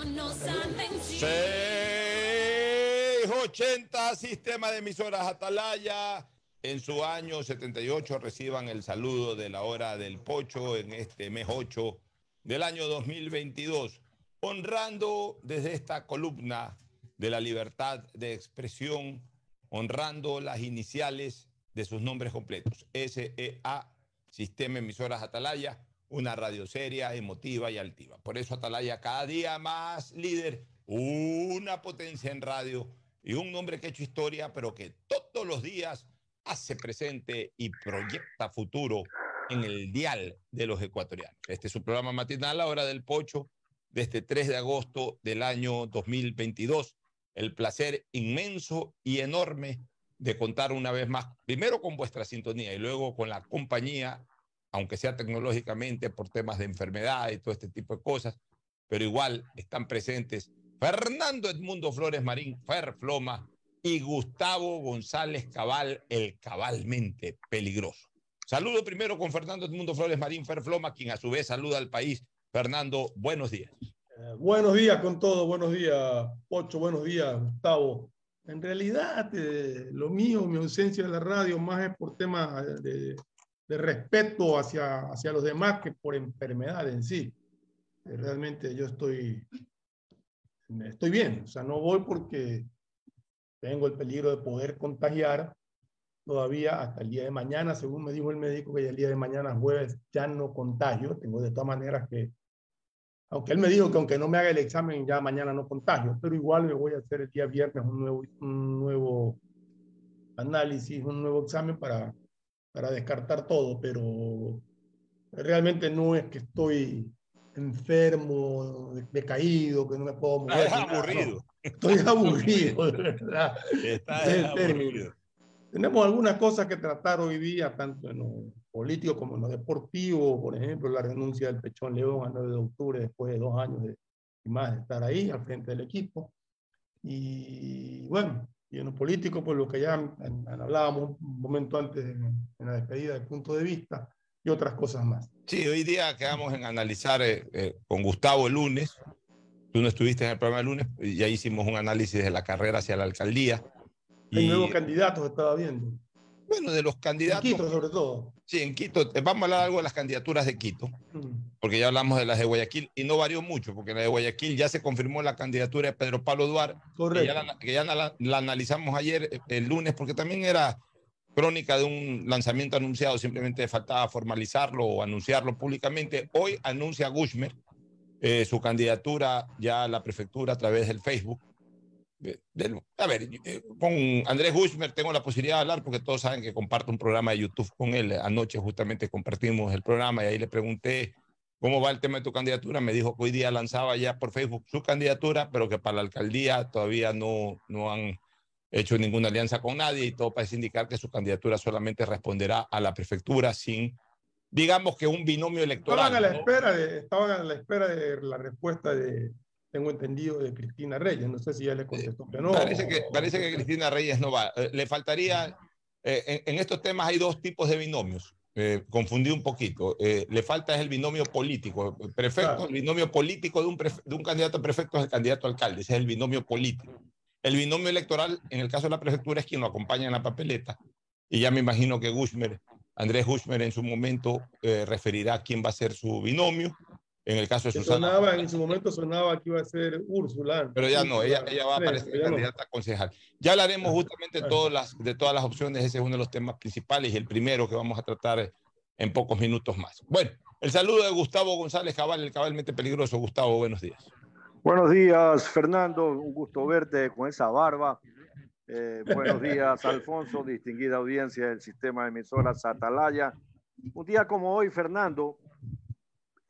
680 Sistema de Emisoras Atalaya. En su año 78 reciban el saludo de la hora del pocho en este mes 8 del año 2022, honrando desde esta columna de la libertad de expresión, honrando las iniciales de sus nombres completos. SEA, Sistema Emisoras Atalaya, una radio seria, emotiva y altiva. Por eso Atalaya cada día más líder, una potencia en radio y un nombre que ha hecho historia, pero que todos los días hace presente y proyecta futuro en el dial de los ecuatorianos. Este es su programa matinal, la hora del pocho, de este 3 de agosto del año 2022. El placer inmenso y enorme de contar una vez más, primero con vuestra sintonía y luego con la compañía, aunque sea tecnológicamente por temas de enfermedad y todo este tipo de cosas, pero igual están presentes Fernando Edmundo Flores Marín, Fer Floma, y Gustavo González Cabal, el cabalmente peligroso. Saludo primero con Fernando Edmundo Flores Marín Ferfloma, quien a su vez saluda al país. Fernando, buenos días. Eh, buenos días con todo, buenos días, Pocho, buenos días, Gustavo. En realidad, eh, lo mío, mi ausencia de la radio, más es por temas de, de, respeto hacia, hacia los demás que por enfermedad en sí. Eh, realmente yo estoy, estoy bien, o sea, no voy porque tengo el peligro de poder contagiar todavía hasta el día de mañana, según me dijo el médico, que el día de mañana jueves ya no contagio. Tengo de todas maneras que, aunque él me dijo que aunque no me haga el examen, ya mañana no contagio, pero igual me voy a hacer el día viernes un nuevo, un nuevo análisis, un nuevo examen para, para descartar todo, pero realmente no es que estoy enfermo, decaído, que no me puedo mover. Es aburrido. Estoy aburrido, de verdad. Tenemos algunas cosas que tratar hoy día, tanto en lo político como en lo deportivo. Por ejemplo, la renuncia del Pechón León a 9 de octubre, después de dos años de, y más de estar ahí al frente del equipo. Y bueno, y en lo político, pues lo que ya hablábamos un momento antes en, la despedida del punto de vista y otras cosas más. Sí, hoy día quedamos en analizar eh, eh, con Gustavo el lunes Tú no estuviste en el programa el lunes, ya hicimos un análisis de la carrera hacia la alcaldía. Hay nuevos candidatos, estaba viendo. Bueno, de los candidatos. En Quito, sobre todo. Sí, en Quito. Eh, vamos a hablar algo de las candidaturas de Quito, mm. porque ya hablamos de las de Guayaquil y no varió mucho, porque la de Guayaquil ya se confirmó la candidatura de Pedro Pablo Duarte. Correcto. Que ya, la, la, analizamos ayer, eh, el lunes, porque también era crónica de un lanzamiento anunciado, simplemente faltaba formalizarlo o anunciarlo públicamente. Hoy anuncia Gushmer eh, su candidatura ya a la prefectura a través del Facebook. A ver, eh, con Andrés Gushmer tengo la posibilidad de hablar porque todos saben que comparto un programa de YouTube con él. Anoche justamente compartimos el programa y ahí le pregunté cómo va el tema de tu candidatura. Me dijo que hoy día lanzaba ya por Facebook su candidatura, pero que para la alcaldía todavía no, no han hecho ninguna alianza con nadie y todo parece indicar que su candidatura solamente responderá a la prefectura sin digamos que un binomio electoral. Estaban a la, espera, de, estaban a la espera de la respuesta de, tengo entendido, de Cristina Reyes. No sé si ya le contestó que no. Parece que, parece que Cristina Reyes no va. Eh, le faltaría, eh, en, estos temas hay dos tipos de binomios. Eh, confundí un poquito. le falta es el binomio político. Prefecto, el binomio político de un, de un candidato a prefecto es el candidato a alcalde. Ese es el binomio político. El binomio electoral, en el caso de la prefectura, es quien lo acompaña en la papeleta. Y ya me imagino que Gushmer Andrés Hushmer en su momento eh, referirá quién va a ser su binomio. En el caso de Susana. Sonaba, en su momento sonaba que iba a ser Úrsula. Pero ya no, ella, ella va a aparecer candidata a concejal. Ya hablaremos justamente de todas, las, de todas las opciones, ese es uno de los temas principales y el primero que vamos a tratar en pocos minutos más. Bueno, el saludo de Gustavo González Cabal, el cabalmente peligroso. Gustavo, buenos días. Buenos días, Fernando. Un gusto verte con esa barba. Eh, buenos días, Alfonso, distinguida audiencia del sistema de emisoras Atalaya. Un día como hoy, Fernando,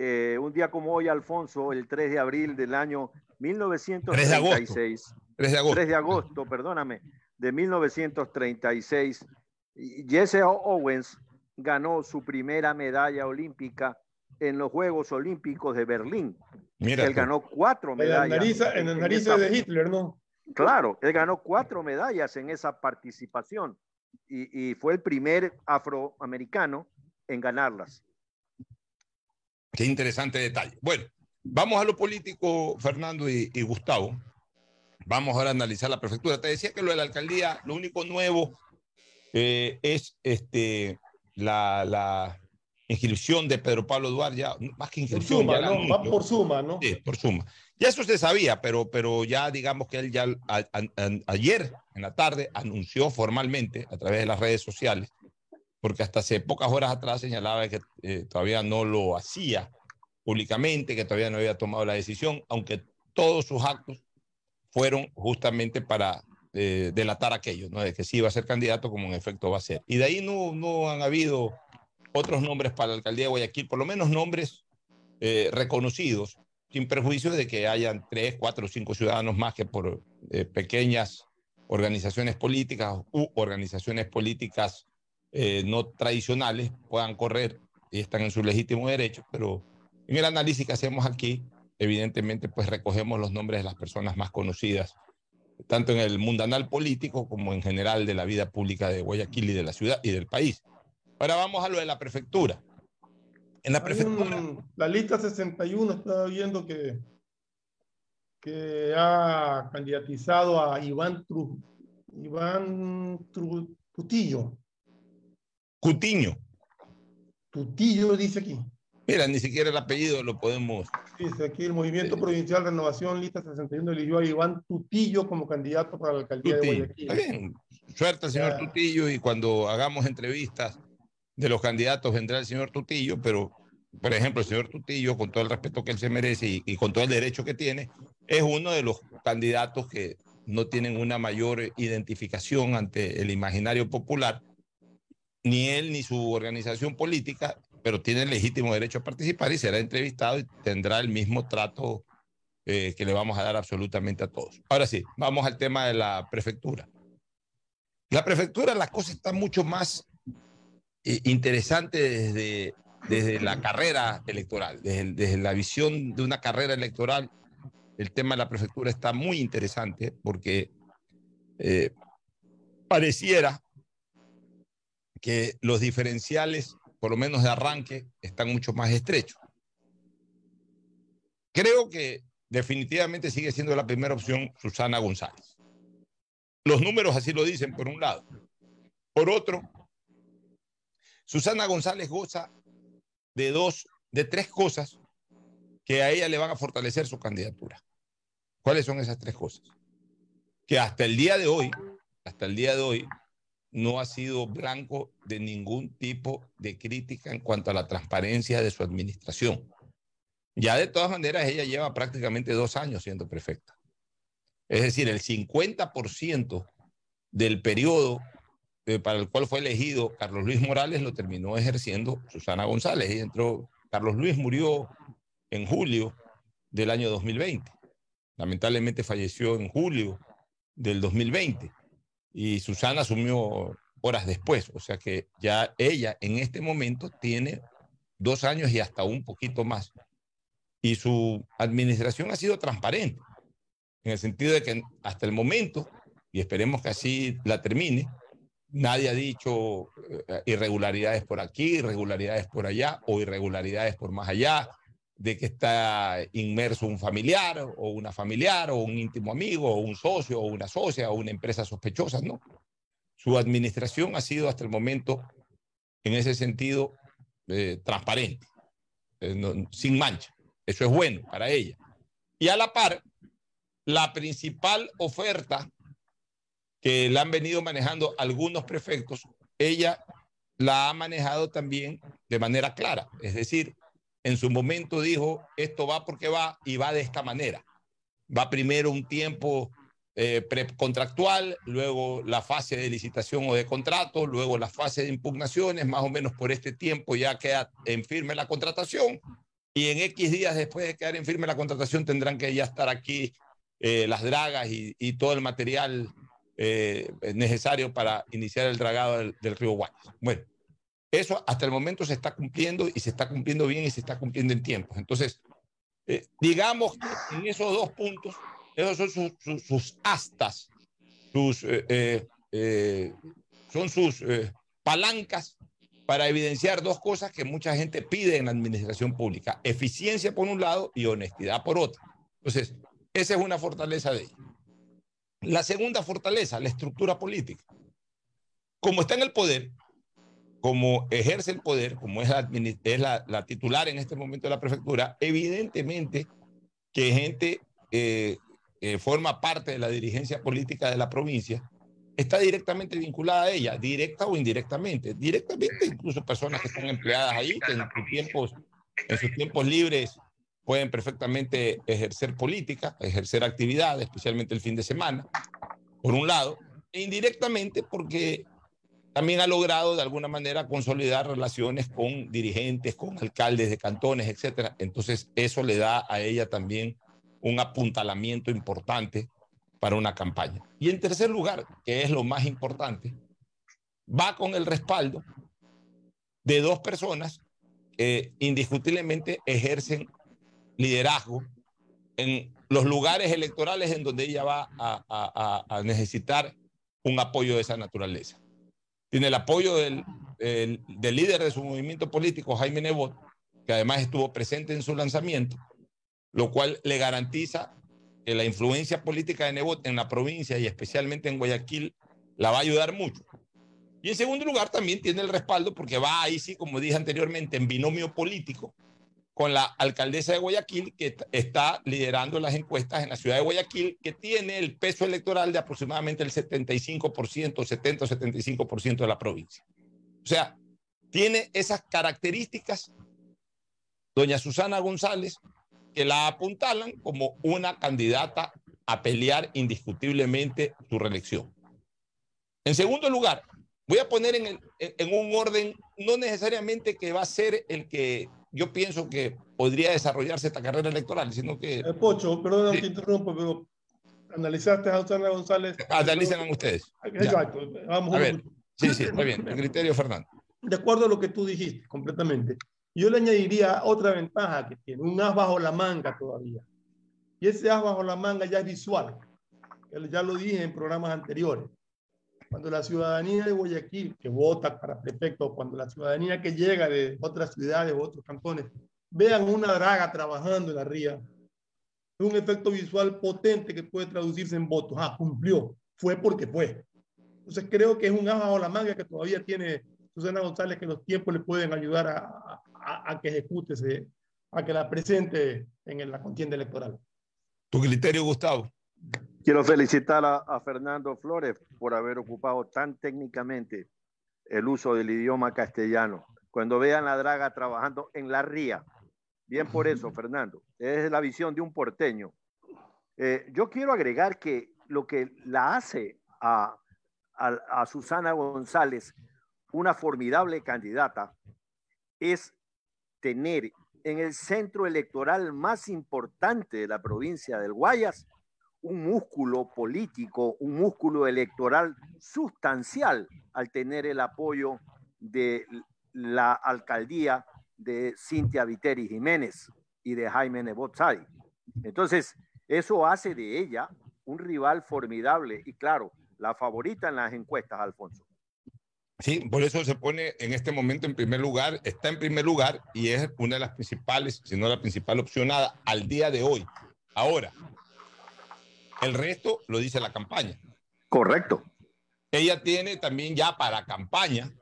eh, un día como hoy, Alfonso, el 3 de abril del año 1936. 3 de agosto. 3 de agosto, perdóname, de 1936. Jesse Owens ganó su primera medalla olímpica en los Juegos Olímpicos de Berlín. Mira Él ganó cuatro medallas. En la nariz, de Hitler, ¿no? Claro, él ganó cuatro medallas en esa participación y, fue el primer afroamericano en ganarlas. Qué interesante detalle. Bueno, Vamos a lo político, Fernando y, y, Gustavo. Vamos ahora a analizar la prefectura. Te decía que lo de la alcaldía, lo único nuevo eh, es este, la, la, inscripción de Pedro Pablo Duarte, ya más que inscripción. Por suma, ¿no? Va por suma, ¿no? Sí, por suma. Ya eso se sabía, pero, pero ya digamos que él ya a, a, a, ayer en la tarde anunció formalmente a través de las redes sociales, porque hasta hace pocas horas atrás señalaba que eh, todavía no lo hacía públicamente, que todavía no había tomado la decisión, aunque todos sus actos fueron justamente para eh, delatar aquello, ¿no? de que sí iba a ser candidato, como en efecto va a ser. Y de ahí no, no han habido otros nombres para la alcaldía de Guayaquil, por lo menos nombres eh, reconocidos, sin perjuicio de que hayan tres, cuatro cinco ciudadanos más que por eh, pequeñas organizaciones políticas u organizaciones políticas eh, no tradicionales puedan correr y están en su legítimo derecho, pero en el análisis que hacemos aquí, evidentemente, pues recogemos los nombres de las personas más conocidas, tanto en el mundanal político como en general de la vida pública de Guayaquil y de la ciudad y del país. Ahora vamos a lo de la prefectura. En la prefectura. Un, la lista 61 estaba viendo que, que ha candidatizado a Iván, Tru, Iván Tru. Cutiño. Tutillo dice aquí. Mira, ni siquiera el apellido lo podemos. Dice aquí el Movimiento sí. Provincial Renovación, lista 61, eligió a Iván Tutillo como candidato para la alcaldía Tutillo. de Guayaquil. Está bien. Suerte señor ya. Tutillo y cuando hagamos entrevistas de los candidatos vendrá el señor Tutillo, pero por ejemplo, el señor Tutillo, con todo el respeto que él se merece y, y, con todo el derecho que tiene, es uno de los candidatos que no tienen una mayor identificación ante el imaginario popular, ni él ni su organización política, pero tiene el legítimo derecho a participar y será entrevistado y tendrá el mismo trato eh, que le vamos a dar absolutamente a todos. Ahora sí, vamos al tema de la prefectura. La prefectura, la cosa está mucho más eh, interesante desde desde la carrera electoral, desde, la visión de una carrera electoral, el tema de la prefectura está muy interesante porque eh, pareciera que los diferenciales, por lo menos de arranque, están mucho más estrechos. Creo que definitivamente sigue siendo la primera opción Susana González. Los números así lo dicen, por un lado. Por otro, Susana González goza de dos, de tres cosas que a ella le van a fortalecer su candidatura. ¿Cuáles son esas tres cosas? Que hasta el día de hoy, hasta el día de hoy, no ha sido blanco de ningún tipo de crítica en cuanto a la transparencia de su administración. Ya de todas maneras, ella lleva prácticamente dos años siendo prefecta. Es decir, el 50% del periodo eh, para el cual fue elegido Carlos Luis Morales lo terminó ejerciendo Susana González y entró, Carlos Luis murió en julio del año 2020. Lamentablemente falleció en julio del 2020 y Susana asumió horas después, o sea que ya ella en este momento tiene dos años y hasta un poquito más. Y su administración ha sido transparente, en el sentido de que hasta el momento, y esperemos que así la termine, Nadie ha dicho eh, irregularidades por aquí, irregularidades por allá o irregularidades por más allá, de que está inmerso un familiar o una familiar o un íntimo amigo o un socio o una socia o una empresa sospechosa, no. Su administración ha sido hasta el momento, en ese sentido, eh, transparente, eh, sin mancha. Eso es bueno para ella. Y a la par, la principal oferta que la han venido manejando algunos prefectos, ella la ha manejado también de manera clara. Es decir, en su momento dijo, esto va porque va y va de esta manera. Va primero un tiempo eh, precontractual, luego la fase de licitación o de contrato, luego la fase de impugnaciones, más o menos por este tiempo ya queda en firme la contratación y en X días después de quedar en firme la contratación tendrán que ya estar aquí eh, las dragas y, todo el material eh, necesario para iniciar el dragado del, del río Guayas. Bueno, eso hasta el momento se está cumpliendo y se está cumpliendo bien y se está cumpliendo en tiempos. Entonces, eh, digamos que en esos dos puntos, esos son sus, astas, sus, eh, eh son sus palancas para evidenciar dos cosas que mucha gente pide en la administración pública, eficiencia por un lado y honestidad por otro. Entonces, esa es una fortaleza de ella. La segunda fortaleza, la estructura política. Como está en el poder, como ejerce el poder, como es, la, titular en este momento de la prefectura, evidentemente que gente eh, que forma parte de la dirigencia política de la provincia está directamente vinculada a ella, directa o indirectamente. Directamente, incluso personas que están empleadas ahí, que en sus tiempos, en sus tiempos libres pueden perfectamente ejercer política, ejercer actividad, especialmente el fin de semana, por un lado, e indirectamente porque también ha logrado de alguna manera consolidar relaciones con dirigentes, con alcaldes de cantones, etcétera. Entonces, eso le da a ella también un apuntalamiento importante para una campaña. Y en tercer lugar, que es lo más importante, va con el respaldo de dos personas que indiscutiblemente ejercen liderazgo en los lugares electorales en donde ella va a, necesitar un apoyo de esa naturaleza. Tiene el apoyo del, del líder de su movimiento político, Jaime Nebot, que además estuvo presente en su lanzamiento, lo cual le garantiza que la influencia política de Nebot en la provincia y especialmente en Guayaquil la va a ayudar mucho. Y en segundo lugar, también tiene el respaldo porque va ahí, sí, como dije anteriormente, en binomio político con la alcaldesa de Guayaquil, que está liderando las encuestas en la ciudad de Guayaquil, que tiene el peso electoral de aproximadamente el 75%, 70-75% de la provincia. O sea, tiene esas características, doña Susana González, que la apuntalan como una candidata a pelear indiscutiblemente su reelección. En segundo lugar, voy a poner en, en un orden no necesariamente que va a ser el que yo pienso que podría desarrollarse esta carrera electoral, sino que... Eh, Pocho, perdón sí. te interrumpo, pero analizaste a Susana González. Analicen ustedes. Exacto, vamos a ver. Sí, sí, está bien. El criterio, Fernando. De acuerdo a lo que tú dijiste, completamente. Yo le añadiría otra ventaja que tiene, un as bajo la manga todavía. Y ese as bajo la manga ya es visual. Ya lo dije en programas anteriores. Cuando la ciudadanía de Guayaquil, que vota para prefecto, cuando la ciudadanía que llega de otras ciudades o otros cantones, vean una draga trabajando en la ría, es un efecto visual potente que puede traducirse en votos. Ah, cumplió, fue porque fue. Entonces creo que es un as bajo la manga que todavía tiene Susana González, que los tiempos le pueden ayudar a, a, que ejecute, a que la presente en la contienda electoral. ¿Tu criterio, Gustavo? Quiero felicitar a, a, Fernando Flores por haber ocupado tan técnicamente el uso del idioma castellano. Cuando vean la draga trabajando en la ría, bien por eso, Fernando, es la visión de un porteño. Eh, yo quiero agregar que lo que la hace a, a, a Susana González una formidable candidata es tener en el centro electoral más importante de la provincia del Guayas un músculo político, un músculo electoral sustancial al tener el apoyo de la alcaldía de Cintia Viteri Jiménez y de Jaime Nebot Entonces, eso hace de ella un rival formidable y claro, la favorita en las encuestas, Alfonso. Sí, por eso se pone en este momento en primer lugar, está en primer lugar y es una de las principales, si no la principal opcionada al día de hoy. Ahora, el resto lo dice la campaña. Correcto. Ella tiene también ya para campaña,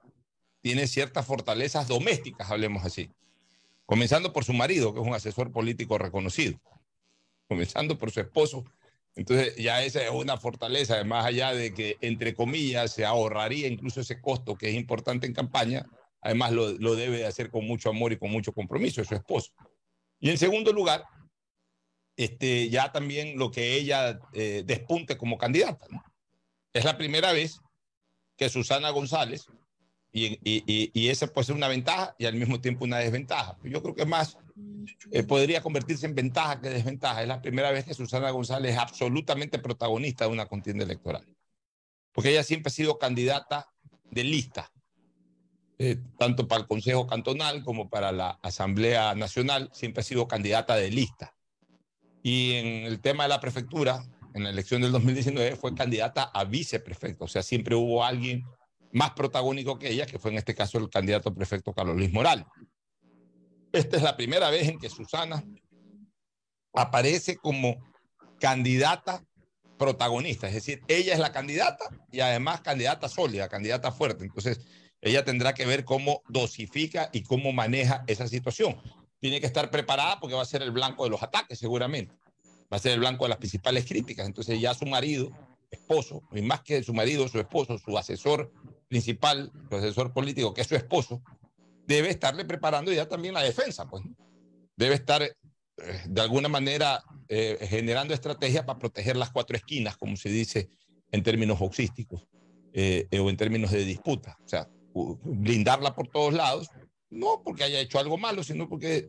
tiene ciertas fortalezas domésticas, hablemos así. Comenzando por su marido, que es un asesor político reconocido. Comenzando por su esposo, entonces ya esa es una fortaleza, más allá de que, entre comillas, se ahorraría incluso ese costo que es importante en campaña, además lo, lo debe hacer con mucho amor y con mucho compromiso, es su esposo. Y en segundo lugar, este, ya también lo que ella eh, despunte como candidata. Es la primera vez que Susana González, y, y, y, esa puede ser una ventaja y al mismo tiempo una desventaja. Yo creo que más eh, podría convertirse en ventaja que desventaja. Es la primera vez que Susana González es absolutamente protagonista de una contienda electoral. Porque ella siempre ha sido candidata de lista, eh, tanto para el Consejo Cantonal como para la Asamblea Nacional, siempre ha sido candidata de lista. Y en el tema de la prefectura, en la elección del 2019, fue candidata a viceprefecto. O sea, siempre hubo alguien más protagónico que ella, que fue en este caso el candidato prefecto Carlos Luis Moral. Esta es la primera vez en que Susana aparece como candidata protagonista, es decir, ella es la candidata y además candidata sólida, candidata fuerte. Entonces, ella tendrá que ver cómo dosifica y cómo maneja esa situación. Tiene que estar preparada porque va a ser el blanco de los ataques, seguramente. Va a ser el blanco de las principales críticas. Entonces, ya su marido, esposo, y más que su marido, su esposo, su asesor principal, su asesor político, que es su esposo, debe estarle preparando ya también la defensa, pues. Debe estar eh, de alguna manera eh, generando estrategias para proteger las cuatro esquinas, como se dice en términos boxísticos eh, o en términos de disputa. O sea, blindarla por todos lados, no porque haya hecho algo malo, sino porque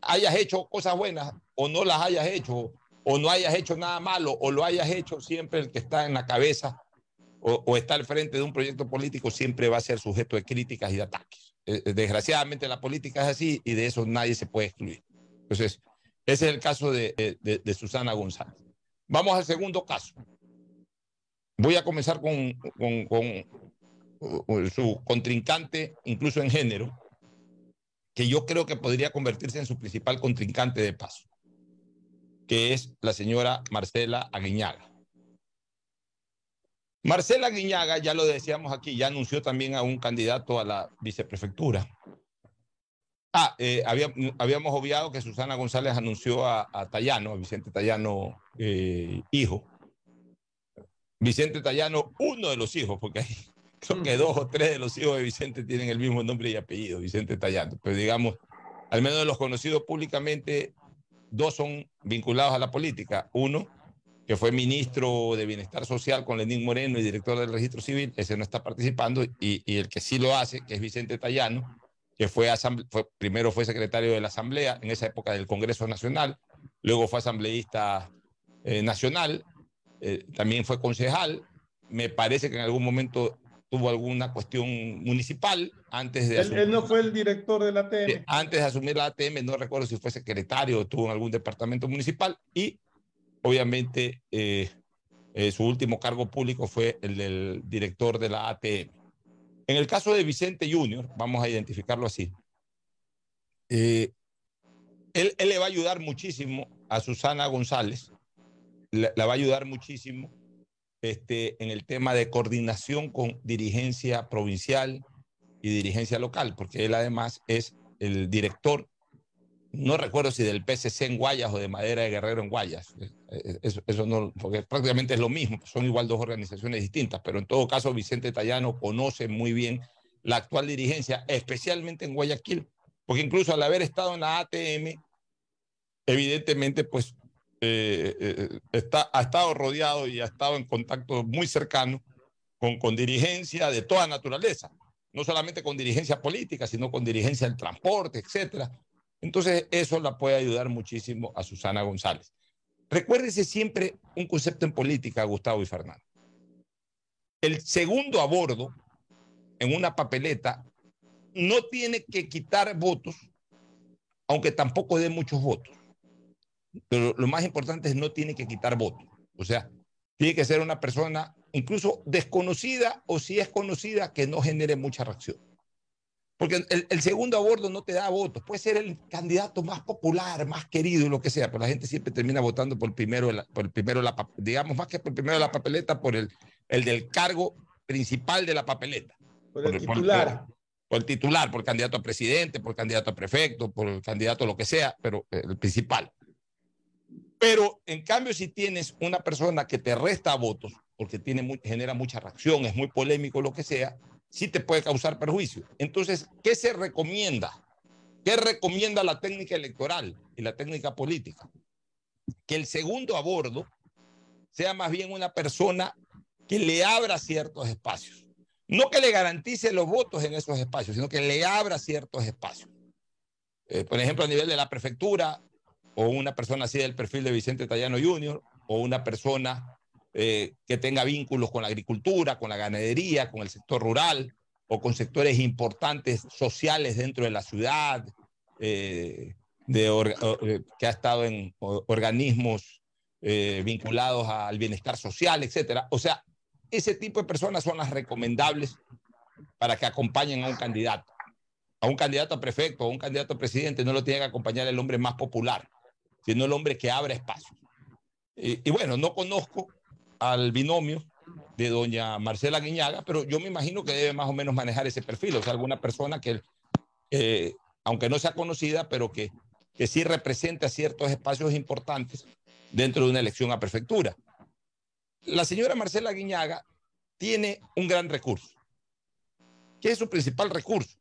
hayas hecho cosas buenas o no las hayas hecho, o no hayas hecho nada malo, o lo hayas hecho siempre el que está en la cabeza o, está al frente de un proyecto político siempre va a ser sujeto de críticas y de ataques. Eh, eh, desgraciadamente la política es así y de eso nadie se puede excluir. Entonces, ese es el caso de, de, Susana González. Vamos al segundo caso. Voy a comenzar con, con su contrincante, incluso en género, que yo creo que podría convertirse en su principal contrincante de paso, que es la señora Marcela Aguiñaga. Marcela Guiñaga, ya lo decíamos aquí, ya anunció también a un candidato a la viceprefectura. Ah, eh, había, habíamos obviado que Susana González anunció a, a Tallano, a Vicente Tallano, eh, hijo. Vicente Tallano, uno de los hijos, porque hay, creo que dos o tres de los hijos de Vicente tienen el mismo nombre y apellido, Vicente Tallano. Pero digamos, al menos de los conocidos públicamente, dos son vinculados a la política. Uno, que fue ministro de Bienestar Social con Lenín Moreno y director del Registro Civil, ese no está participando, y, y el que sí lo hace, que es Vicente Tallano, que fue, fue, primero fue secretario de la Asamblea en esa época del Congreso Nacional, luego fue asambleísta eh, nacional, eh, también fue concejal, me parece que en algún momento tuvo alguna cuestión municipal antes de... Él, él no fue el director de la ATM. Antes de asumir la ATM, no recuerdo si fue secretario o tuvo en algún departamento municipal y obviamente eh, eh, su último cargo público fue el del director de la ATM. En el caso de Vicente Junior, vamos a identificarlo así, eh, él, él, le va a ayudar muchísimo a Susana González, la, la va a ayudar muchísimo este, en el tema de coordinación con dirigencia provincial y dirigencia local, porque él además es el director no recuerdo si del PCC en Guayas o de Madera de Guerrero en Guayas. Eso, eso, no, porque prácticamente es lo mismo, son igual dos organizaciones distintas, pero en todo caso Vicente Tallano conoce muy bien la actual dirigencia, especialmente en Guayaquil, porque incluso al haber estado en la ATM, evidentemente pues eh, eh, está, ha estado rodeado y ha estado en contacto muy cercano con, con dirigencia de toda naturaleza, no solamente con dirigencia política, sino con dirigencia del transporte, etcétera entonces, eso la puede ayudar muchísimo a Susana González. Recuérdese siempre un concepto en política, Gustavo y Fernando. El segundo a bordo en una papeleta no tiene que quitar votos, aunque tampoco dé muchos votos. Pero lo más importante es no tiene que quitar votos. O sea, tiene que ser una persona incluso desconocida o si es conocida que no genere mucha reacción. Porque el, el, segundo a bordo no te da votos. Puede ser el candidato más popular, más querido, lo que sea, pero la gente siempre termina votando por el primero, por el primero la, digamos, más que por el primero de la papeleta, por el, el del cargo principal de la papeleta. Por el por, titular. Por, por, el titular, por el candidato a presidente, por el candidato a prefecto, por el candidato a lo que sea, pero el principal. Pero en cambio, si tienes una persona que te resta votos, porque tiene, genera mucha reacción, es muy polémico, lo que sea, sí te puede causar perjuicio. Entonces, ¿qué se recomienda? ¿Qué recomienda la técnica electoral y la técnica política? Que el segundo a bordo sea más bien una persona que le abra ciertos espacios. No que le garantice los votos en esos espacios, sino que le abra ciertos espacios. Eh, por ejemplo, a nivel de la prefectura, o una persona así del perfil de Vicente Tallano Jr., o una persona eh, que tenga vínculos con la agricultura, con la ganadería, con el sector rural o con sectores importantes sociales dentro de la ciudad, eh, de or, eh, que ha estado en organismos eh, vinculados al bienestar social, etcétera. O sea, ese tipo de personas son las recomendables para que acompañen a un candidato. A un candidato a prefecto, a un candidato a presidente, no lo tiene que acompañar el hombre más popular, sino el hombre que abre espacio. Y, bueno, no conozco al binomio de doña Marcela Guiñaga, pero yo me imagino que debe más o menos manejar ese perfil, o sea, alguna persona que, eh, aunque no sea conocida, pero que, que sí representa ciertos espacios importantes dentro de una elección a prefectura. La señora Marcela Guiñaga tiene un gran recurso. ¿Qué es su principal recurso?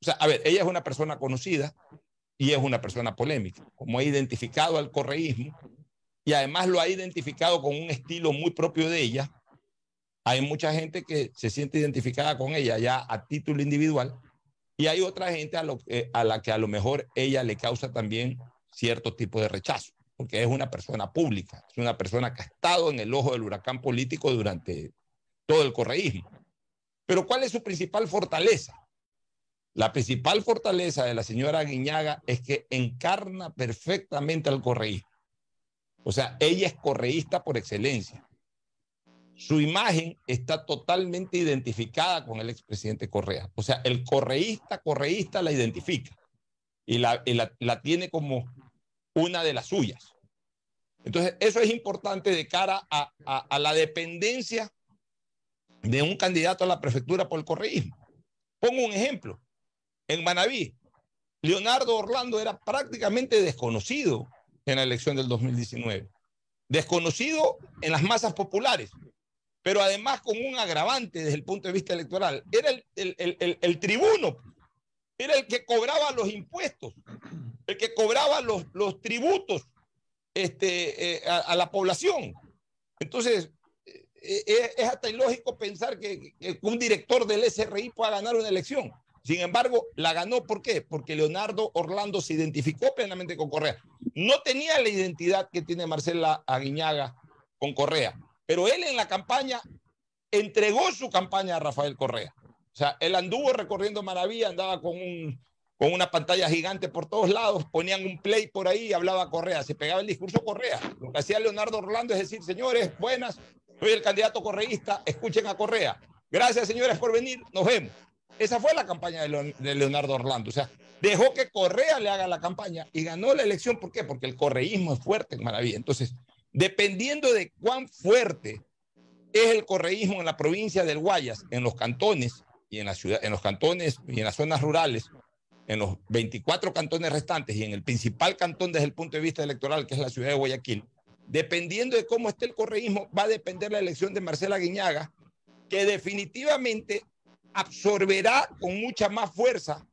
O sea, a ver, ella es una persona conocida y es una persona polémica, como ha identificado al correísmo y además lo ha identificado con un estilo muy propio de ella. Hay mucha gente que se siente identificada con ella ya a título individual y hay otra gente a, lo, a la que a lo mejor ella le causa también cierto tipo de rechazo, porque es una persona pública, es una persona que ha estado en el ojo del huracán político durante todo el correísmo. Pero ¿cuál es su principal fortaleza? La principal fortaleza de la señora Guiñaga es que encarna perfectamente al correísmo. O sea, ella es correísta por excelencia. Su imagen está totalmente identificada con el expresidente Correa. O sea, el correísta, correísta la identifica y la, la, tiene como una de las suyas. Entonces, eso es importante de cara a, a, la dependencia de un candidato a la prefectura por el correísmo. Pongo un ejemplo. En Manaví, Leonardo Orlando era prácticamente desconocido en la elección del 2019. Desconocido en las masas populares, pero además con un agravante desde el punto de vista electoral. Era el, el, el, tribuno, era el que cobraba los impuestos, el que cobraba los, los tributos este, eh, a, la población. Entonces, eh, eh, es hasta ilógico pensar que, que, un director del SRI pueda ganar una elección. Sin embargo, la ganó, ¿por qué? Porque Leonardo Orlando se identificó plenamente con Correa. No tenía la identidad que tiene Marcela Aguiñaga con Correa, pero él en la campaña entregó su campaña a Rafael Correa. O sea, él anduvo recorriendo Maravilla, andaba con, un, con una pantalla gigante por todos lados, ponían un play por ahí y hablaba Correa, se pegaba el discurso Correa. Lo que hacía Leonardo Orlando es decir, señores, buenas, soy el candidato correísta, escuchen a Correa. Gracias, señores, por venir, nos vemos. Esa fue la campaña de Leonardo Orlando. O sea, dejó que Correa le haga la campaña y ganó la elección. ¿Por qué? Porque el correísmo es fuerte en Maravilla. Entonces, dependiendo de cuán fuerte es el correísmo en la provincia del Guayas, en los cantones y en la ciudad, en los cantones y en las zonas rurales, en los 24 cantones restantes y en el principal cantón desde el punto de vista electoral, que es la ciudad de Guayaquil, dependiendo de cómo esté el correísmo, va a depender la elección de Marcela Guiñaga, que definitivamente absorberá con mucha más fuerza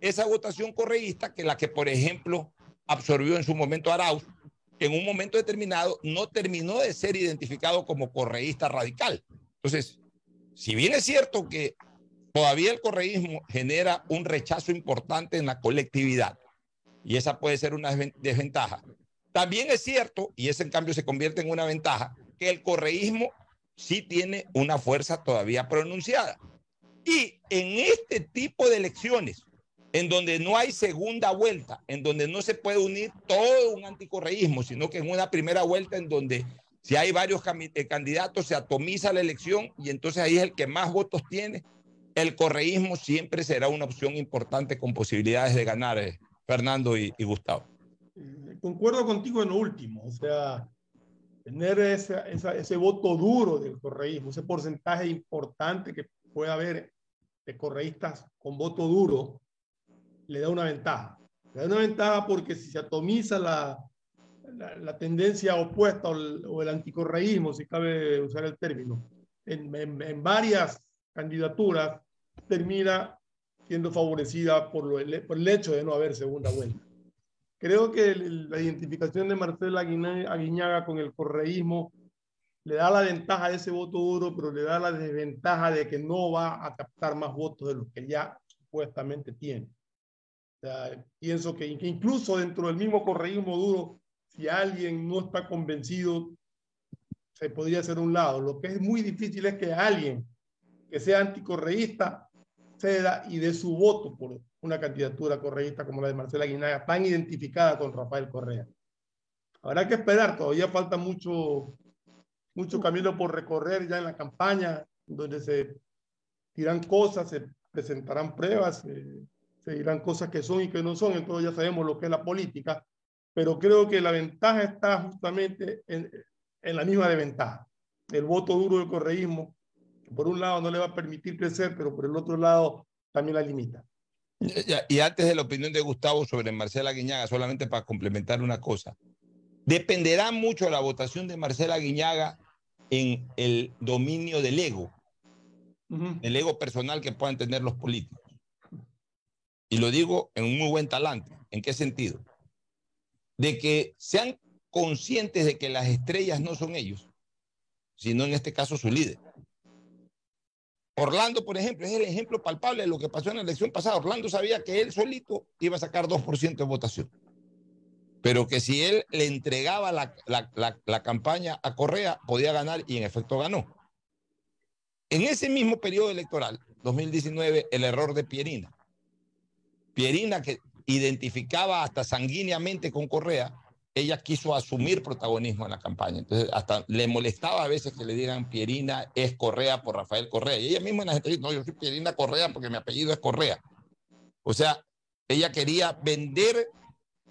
esa votación correísta que la que, por ejemplo, absorbió en su momento Arauz, que en un momento determinado no terminó de ser identificado como correísta radical. Entonces, si bien es cierto que todavía el correísmo genera un rechazo importante en la colectividad, y esa puede ser una desventaja, también es cierto, y ese en cambio se convierte en una ventaja, que el correísmo sí tiene una fuerza todavía pronunciada. Y en este tipo de elecciones, en donde no hay segunda vuelta, en donde no se puede unir todo un anticorreísmo, sino que en una primera vuelta en donde si hay varios eh, candidatos se atomiza la elección y entonces ahí es el que más votos tiene, el correísmo siempre será una opción importante con posibilidades de ganar, eh, Fernando y, Gustavo. Eh, concuerdo contigo en lo último, o sea, tener ese voto duro del correísmo, ese porcentaje importante que puede haber de correístas con voto duro le da una ventaja. Le da una ventaja porque si se atomiza la, la, tendencia opuesta o el, anticorreísmo, si cabe usar el término, en, en, varias candidaturas, termina siendo favorecida por, lo, por, el hecho de no haber segunda vuelta. Creo que la identificación de Marcela Aguiñaga con el correísmo le da la ventaja de ese voto duro, pero le da la desventaja de que no va a captar más votos de los que ya supuestamente tiene. pienso que, incluso dentro del mismo correísmo duro, si alguien no está convencido, se podría hacer un lado. Lo que es muy difícil es que alguien que sea anticorreísta ceda y dé su voto por una candidatura correísta como la de Marcela Guinaga, tan identificada con Rafael Correa. Habrá que esperar, todavía falta mucho, mucho camino por recorrer ya en la campaña, donde se dirán cosas, se presentarán pruebas, se dirán cosas que son y que no son, entonces ya sabemos lo que es la política, pero creo que la ventaja está justamente en, en la misma desventaja. El voto duro del correísmo, por un lado no le va a permitir crecer, pero por el otro lado también la limita. Y antes de la opinión de Gustavo sobre Marcela Guiñaga, solamente para complementar una cosa, dependerá mucho la votación de Marcela Guiñaga en el dominio del ego, el ego personal que puedan tener los políticos. Y lo digo en un muy buen talante. ¿En qué sentido? De que sean conscientes de que las estrellas no son ellos, sino en este caso su líder. Orlando, por ejemplo, es el ejemplo palpable de lo que pasó en la elección pasada. Orlando sabía que él solito iba a sacar 2% de votación, pero que si él le entregaba la, la, campaña a Correa, podía ganar y en efecto ganó. En ese mismo periodo electoral, 2019, el error de Pierina. Pierina, que identificaba hasta sanguíneamente con Correa, ella quiso asumir protagonismo en la campaña. Entonces, hasta le molestaba a veces que le digan Pierina es Correa por Rafael Correa. Y ella misma en la gente dice, no, yo soy Pierina Correa porque mi apellido es Correa. O sea, ella quería vender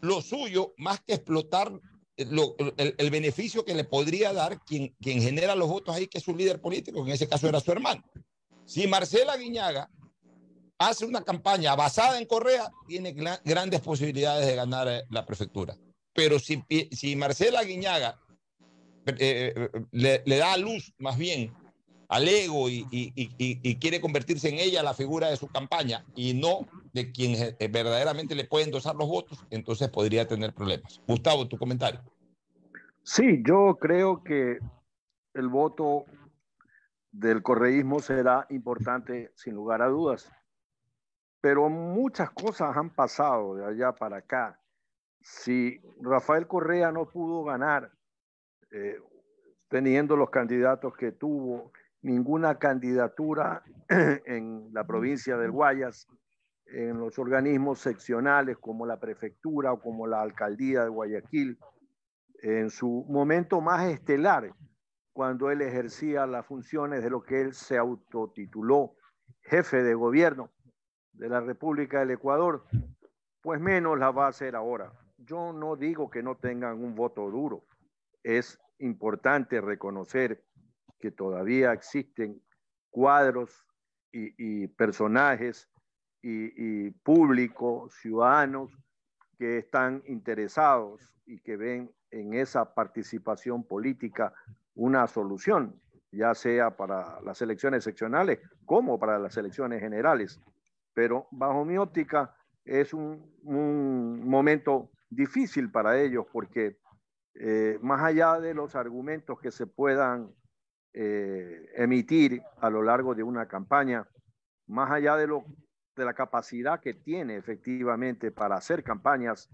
lo suyo más que explotar el, beneficio que le podría dar quien, quien genera los votos ahí, que es su líder político, en ese caso era su hermano. Si Marcela Guiñaga hace una campaña basada en Correa, tiene grandes posibilidades de ganar eh, la prefectura. Pero si, si Marcela Guiñaga eh, eh, le, da luz más bien al ego y, y, quiere convertirse en ella la figura de su campaña y no de quien eh, verdaderamente le puede endosar los votos, entonces podría tener problemas. Gustavo, tu comentario. Sí, yo creo que el voto del correísmo será importante sin lugar a dudas, pero muchas cosas han pasado de allá para acá si Rafael Correa no pudo ganar eh, teniendo los candidatos que tuvo, ninguna candidatura en la provincia del Guayas, en los organismos seccionales como la prefectura o como la alcaldía de Guayaquil, en su momento más estelar, cuando él ejercía las funciones de lo que él se autotituló jefe de gobierno de la República del Ecuador, pues menos la va a hacer ahora yo no digo que no tengan un voto duro. Es importante reconocer que todavía existen cuadros y, personajes y, y público, ciudadanos, que están interesados y que ven en esa participación política una solución, ya sea para las elecciones seccionales como para las elecciones generales. Pero bajo mi óptica es un, un momento difícil para ellos porque eh, más allá de los argumentos que se puedan eh, emitir a lo largo de una campaña, más allá de, lo, de la capacidad que tiene efectivamente para hacer campañas,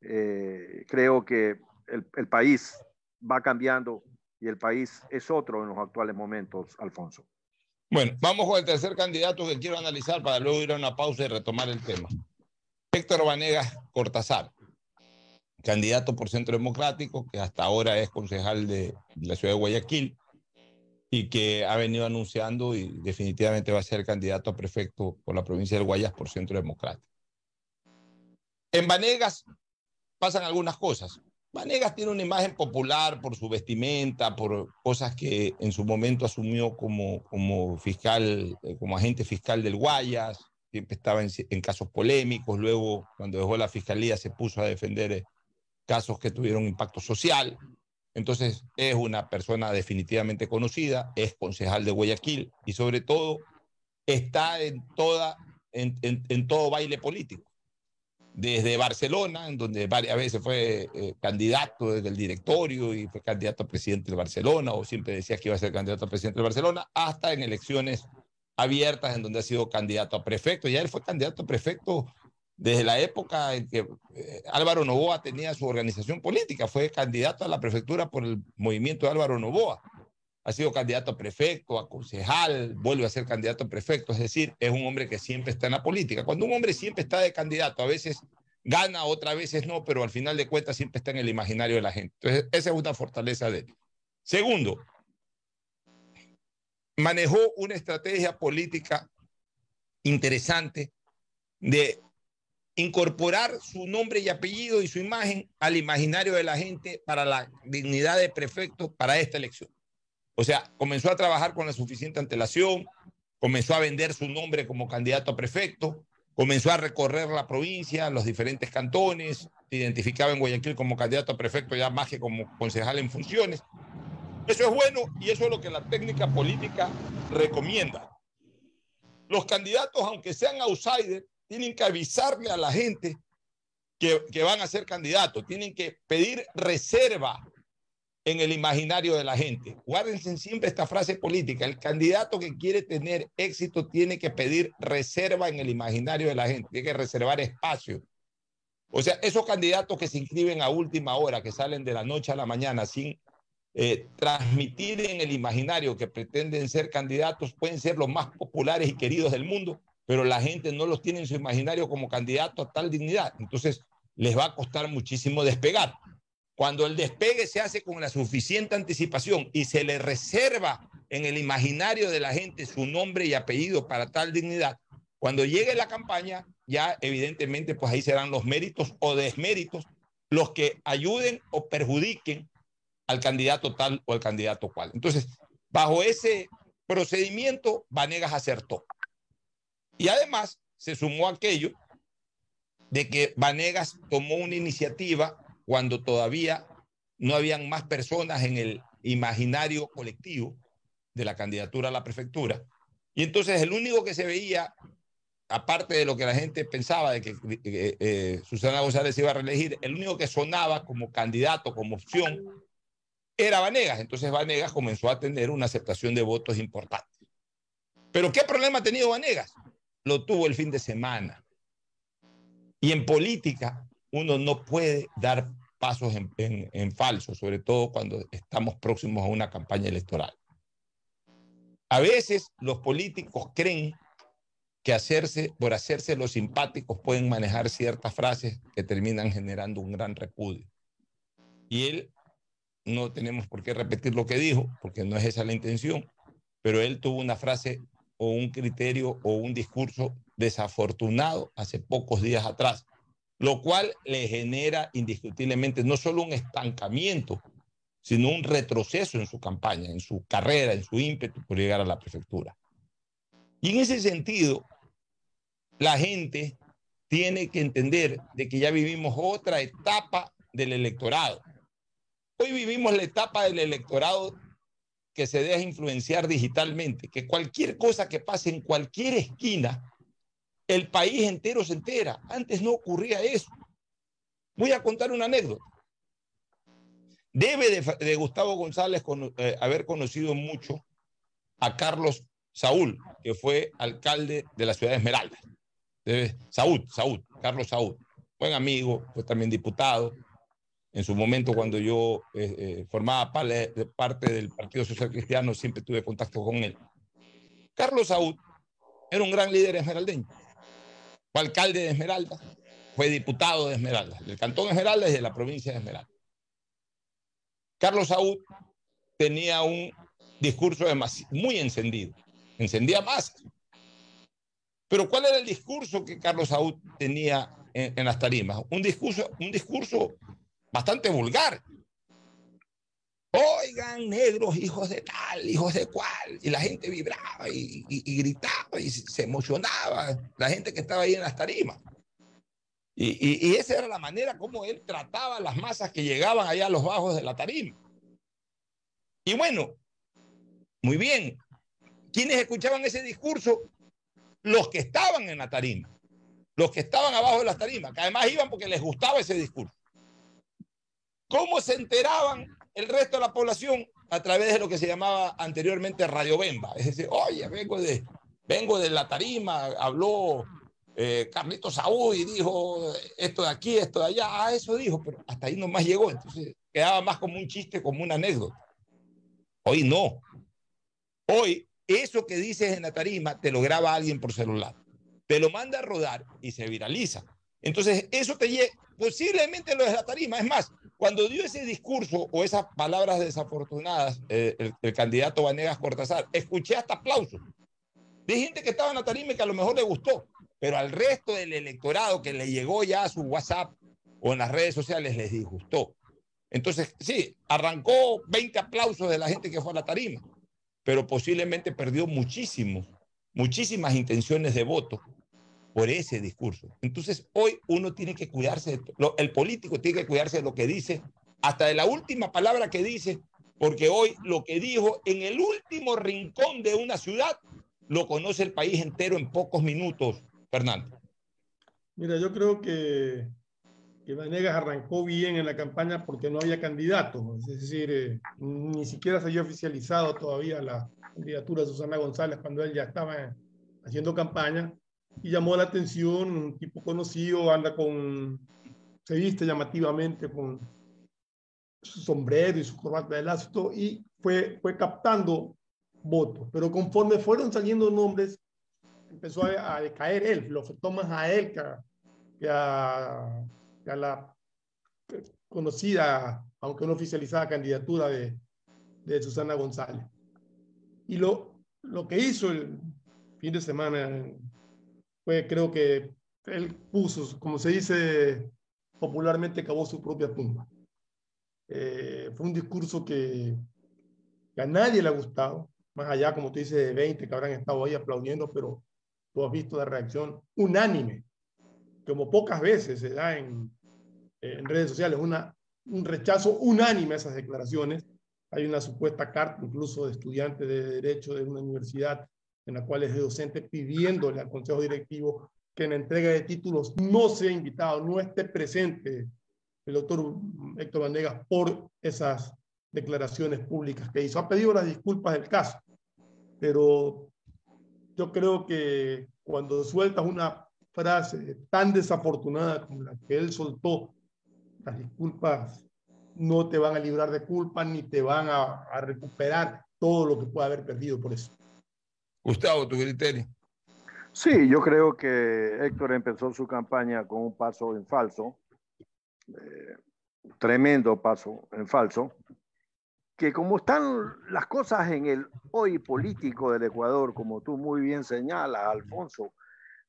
eh, creo que el, el país va cambiando y el país es otro en los actuales momentos, Alfonso. Bueno, vamos con el tercer candidato que quiero analizar para luego ir a una pausa y retomar el tema. Héctor Vanegas Cortázar candidato por Centro Democrático, que hasta ahora es concejal de, la ciudad de Guayaquil y que ha venido anunciando y definitivamente va a ser candidato a prefecto por la provincia del Guayas por Centro Democrático. En Vanegas pasan algunas cosas. Vanegas tiene una imagen popular por su vestimenta, por cosas que en su momento asumió como, como fiscal, eh, como agente fiscal del Guayas, siempre estaba en, en casos polémicos, luego cuando dejó la fiscalía se puso a defender eh, casos que tuvieron impacto social. Entonces es una persona definitivamente conocida, es concejal de Guayaquil y sobre todo está en, toda, en, todo baile político. Desde Barcelona, en donde varias veces fue eh, candidato desde el directorio y fue candidato a presidente de Barcelona, o siempre decía que iba a ser candidato a presidente de Barcelona, hasta en elecciones abiertas en donde ha sido candidato a prefecto. Ya él fue candidato a prefecto desde la época en que eh, Álvaro Novoa tenía su organización política, fue candidato a la prefectura por el movimiento de Álvaro Novoa. Ha sido candidato a prefecto, a concejal, vuelve a ser candidato a prefecto, es decir, es un hombre que siempre está en la política. Cuando un hombre siempre está de candidato, a veces gana, otras veces no, pero al final de cuentas siempre está en el imaginario de la gente. Entonces, esa es una fortaleza de él. Segundo, manejó una estrategia política interesante de incorporar su nombre y apellido y su imagen al imaginario de la gente para la dignidad de prefecto para esta elección. O sea, comenzó a trabajar con la suficiente antelación, comenzó a vender su nombre como candidato a prefecto, comenzó a recorrer la provincia, los diferentes cantones, se identificaba en Guayaquil como candidato a prefecto ya más que como concejal en funciones. Eso es bueno y eso es lo que la técnica política recomienda. Los candidatos, aunque sean outsiders, tienen que avisarle a la gente que, que van a ser candidatos, tienen que pedir reserva en el imaginario de la gente. Guárdense siempre esta frase política. El candidato que quiere tener éxito tiene que pedir reserva en el imaginario de la gente, tiene que reservar espacio. O sea, esos candidatos que se inscriben a última hora, que salen de la noche a la mañana sin eh, transmitir en el imaginario que pretenden ser candidatos, pueden ser los más populares y queridos del mundo, pero la gente no los tiene en su imaginario como candidato a tal dignidad. Entonces, les va a costar muchísimo despegar. Cuando el despegue se hace con la suficiente anticipación y se le reserva en el imaginario de la gente su nombre y apellido para tal dignidad, cuando llegue la campaña, ya evidentemente pues ahí serán los méritos o desméritos los que ayuden o perjudiquen al candidato tal o al candidato cual. Entonces, bajo ese procedimiento, Vanegas acertó. Y además se sumó aquello de que Vanegas tomó una iniciativa cuando todavía no habían más personas en el imaginario colectivo de la candidatura a la prefectura. Y entonces el único que se veía, aparte de lo que la gente pensaba de que eh, Susana González iba a reelegir, el único que sonaba como candidato, como opción, era Vanegas. Entonces Vanegas comenzó a tener una aceptación de votos importante. Pero ¿qué problema ha tenido Vanegas? Lo tuvo el fin de semana. Y en política uno no puede dar pasos en, en, falso, sobre todo cuando estamos próximos a una campaña electoral. A veces los políticos creen que hacerse, por hacerse los simpáticos pueden manejar ciertas frases que terminan generando un gran repudio. Y él, no tenemos por qué repetir lo que dijo, porque no es esa la intención, pero él tuvo una frase o un criterio o un discurso desafortunado hace pocos días atrás, lo cual le genera indiscutiblemente no solo un estancamiento, sino un retroceso en su campaña, en su carrera, en su ímpetu por llegar a la prefectura. Y en ese sentido, la gente tiene que entender de que ya vivimos otra etapa del electorado. Hoy vivimos la etapa del electorado que se deja influenciar digitalmente, que cualquier cosa que pase en cualquier esquina, el país entero se entera. Antes no ocurría eso. Voy a contar una anécdota. Debe de, Gustavo González eh, haber conocido mucho a Carlos Saúl, que fue alcalde de la ciudad de Esmeralda. Saúl, Saúl, Carlos Saúl, buen amigo, fue también diputado, en su momento, cuando yo eh, eh, formaba parte del Partido Social Cristiano, siempre tuve contacto con él. Carlos Saúl era un gran líder esmeraldeño. Fue alcalde de Esmeralda, fue diputado de Esmeralda, del cantón Esmeralda y de la provincia de Esmeralda. Carlos Saúl tenía un discurso muy encendido, encendía más. Pero ¿cuál era el discurso que Carlos Saúl tenía en, en las tarimas? Un discurso, un discurso bastante vulgar. Oigan, negros, hijos de tal, hijos de cual. Y la gente vibraba y, gritaba y se emocionaba, la gente que estaba ahí en las tarimas. Y, esa era la manera como él trataba a las masas que llegaban allá a los bajos de la tarima. Y bueno, muy bien. ¿Quiénes escuchaban ese discurso? Los que estaban en la tarima, los que estaban abajo de las tarimas, que además iban porque les gustaba ese discurso. ¿Cómo se enteraban el resto de la población? A través de lo que se llamaba anteriormente Radio Bemba. Es decir, oye, vengo de, vengo de la tarima, habló eh, Carlito Saúl y dijo esto de aquí, esto de allá. Ah, eso dijo, pero hasta ahí nomás llegó. Entonces quedaba más como un chiste, como una anécdota. Hoy no. Hoy, eso que dices en la tarima te lo graba alguien por celular. Te lo manda a rodar y se viraliza. Entonces, eso te llega, posiblemente lo de la tarima. Es más, cuando dio ese discurso o esas palabras desafortunadas, eh, el, candidato Vanegas Cortázar, escuché hasta aplausos. De gente que estaba en la tarima y que a lo mejor le gustó, pero al resto del electorado que le llegó ya a su WhatsApp o en las redes sociales les disgustó. Entonces, sí, arrancó 20 aplausos de la gente que fue a la tarima, pero posiblemente perdió muchísimo, muchísimas intenciones de voto por ese discurso. Entonces, hoy uno tiene que cuidarse, el político tiene que cuidarse de lo que dice, hasta de la última palabra que dice, porque hoy lo que dijo en el último rincón de una ciudad lo conoce el país entero en pocos minutos, Fernando. Mira, yo creo que que Vanegas arrancó bien en la campaña porque no había candidatos, es decir, eh, ni siquiera se había oficializado todavía la candidatura de Susana González cuando él ya estaba haciendo campaña y llamó la atención, un tipo conocido, anda con, se viste llamativamente con su sombrero y su corbata de lazo y fue, fue captando votos, pero conforme fueron saliendo nombres, empezó a, a decaer él, lo afectó más a él que que a a la conocida, aunque no oficializada, candidatura de, de Susana González. Y lo, lo que hizo el fin de semana fue, creo que él puso, como se dice popularmente, acabó su propia tumba. Eh, fue un discurso que, que, a nadie le ha gustado, más allá, como tú dices, de 20 que habrán estado ahí aplaudiendo, pero tú has visto la reacción unánime como pocas veces se da en, en redes sociales, una, un rechazo unánime a esas declaraciones. Hay una supuesta carta incluso de estudiantes de Derecho de una universidad en la cual es docente pidiéndole al Consejo Directivo que en la entrega de títulos no sea invitado, no esté presente el doctor Héctor Bandegas por esas declaraciones públicas que hizo. Ha pedido las disculpas del caso, pero yo creo que cuando sueltas una frase tan desafortunada como la que él soltó, las disculpas no te van a librar de culpa ni te van a, a recuperar todo lo que pueda haber perdido por eso. Gustavo, tu criterio. Sí, yo creo que Héctor empezó su campaña con un paso en falso, eh, tremendo paso en falso, que como están las cosas en el hoy político del Ecuador, como tú muy bien señalas, Alfonso,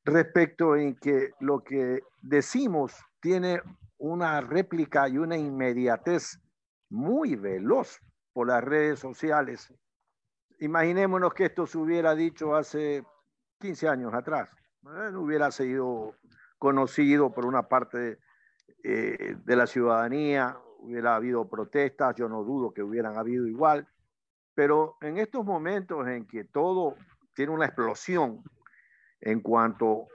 respecto en que lo que decimos tiene una réplica y una inmediatez muy veloz por las redes sociales. Imaginémonos que esto se hubiera dicho hace 15 años atrás. No hubiera sido conocido por una parte eh, de la ciudadanía, hubiera habido protestas, yo no dudo que hubieran habido igual, pero en estos momentos en que todo tiene una explosión en cuanto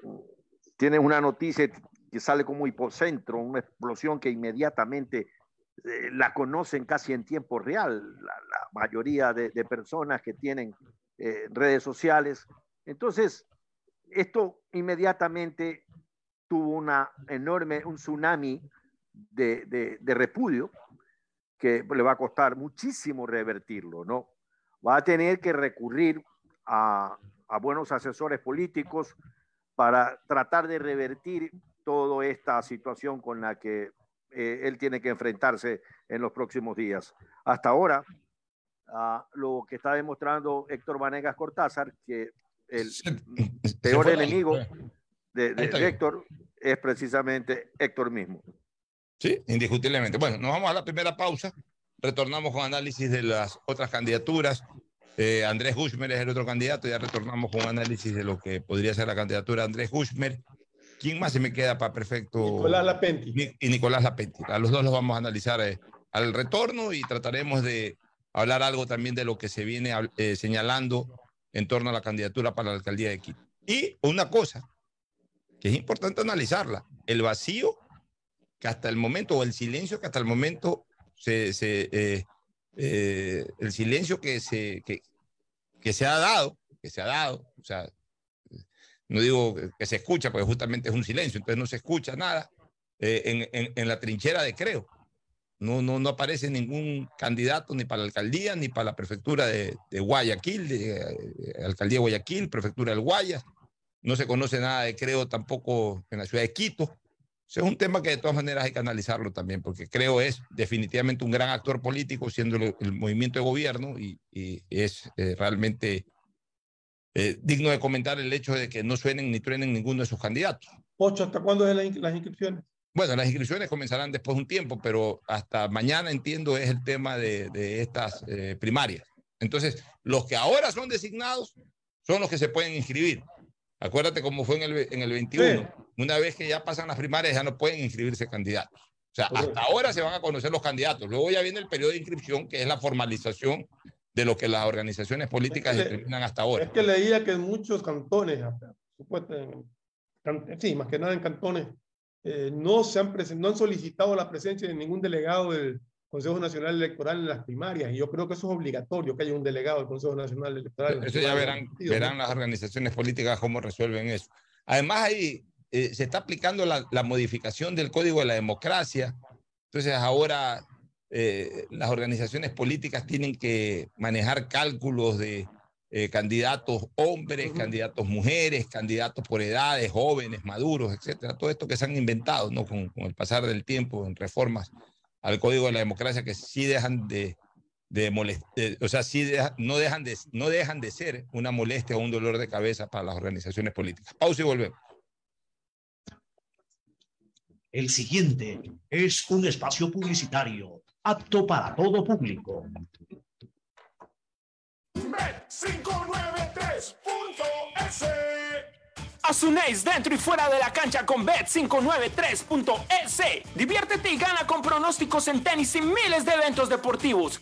tienes una noticia que sale como hipocentro, una explosión que inmediatamente eh, la conocen casi en tiempo real, la, mayoría de, personas que tienen eh, redes sociales. Entonces, esto inmediatamente tuvo una enorme, un tsunami de, de, repudio que le va a costar muchísimo revertirlo, ¿no? Va a tener que recurrir a, a buenos asesores políticos para tratar de revertir toda esta situación con la que eh, él tiene que enfrentarse en los próximos días. Hasta ahora, uh, lo que está demostrando Héctor Vanegas Cortázar, que el peor enemigo de, de Héctor es precisamente Héctor mismo. Sí, indiscutiblemente. Bueno, nos vamos a la primera pausa. Retornamos con análisis de las otras candidaturas eh, Andrés Hushmer es el otro candidato, ya retornamos con análisis de lo que podría ser la candidatura de Andrés Hushmer. ¿Quién más se me queda para perfecto? Nicolás Lapenti. y Nicolás Lapenti. A los dos los vamos a analizar eh, al retorno y trataremos de hablar algo también de lo que se viene eh, señalando en torno a la candidatura para la alcaldía de Quito. Y una cosa que es importante analizarla, el vacío que hasta el momento, o el silencio que hasta el momento se, se eh, el silencio que se, que, que se ha dado, que se ha dado, o sea, no digo que se escucha, porque justamente es un silencio, entonces no se escucha nada eh, en, en, la trinchera de Creo. No, no, no aparece ningún candidato ni para la alcaldía ni para la prefectura de, Guayaquil, de, eh, alcaldía de Guayaquil, prefectura del Guayas. No se conoce nada de Creo tampoco en la ciudad de Quito. Ese es un tema que de todas maneras hay que analizarlo también, porque creo es definitivamente un gran actor político, siendo el, movimiento de gobierno, y, es eh, realmente eh, digno de comentar el hecho de que no suenen ni truenen ninguno de sus candidatos. Ocho, ¿hasta cuándo es las inscripciones? Bueno, las inscripciones comenzarán después de un tiempo, pero hasta mañana entiendo es el tema de, estas eh, primarias. Entonces, los que ahora son designados son los que se pueden inscribir. Acuérdate cómo fue en el, en el 21. Una vez que ya pasan las primarias, ya no pueden inscribirse candidatos. O sea, hasta ahora se van a conocer los candidatos. Luego ya viene el periodo de inscripción, que es la formalización de lo que las organizaciones políticas determinan hasta ahora. Es que leía que en muchos cantones, sí, más que nada en cantones, eh, no, se han no han solicitado la presencia de ningún delegado del, Consejo Nacional Electoral en las primarias. Y yo creo que eso es obligatorio, que haya un delegado del Consejo Nacional Electoral. Eso ya verán, verán las organizaciones políticas cómo resuelven eso. Además, ahí eh, se está aplicando la, la, modificación del Código de la Democracia. Entonces, ahora eh, las organizaciones políticas tienen que manejar cálculos de eh, candidatos hombres, candidatos mujeres, candidatos por edades, jóvenes, maduros, etcétera. Todo esto que se han inventado ¿no? con, con el pasar del tiempo en reformas al Código de la Democracia que sí dejan de, de molestar, o sea, sí no, dejan de, no dejan de ser una molestia o un dolor de cabeza para las organizaciones políticas. Pausa y volvemos. El siguiente es un espacio publicitario apto para todo público. 593.es Asunéis dentro y fuera de la cancha con Bet593.es. Diviértete y gana con pronósticos en tenis y miles de eventos deportivos.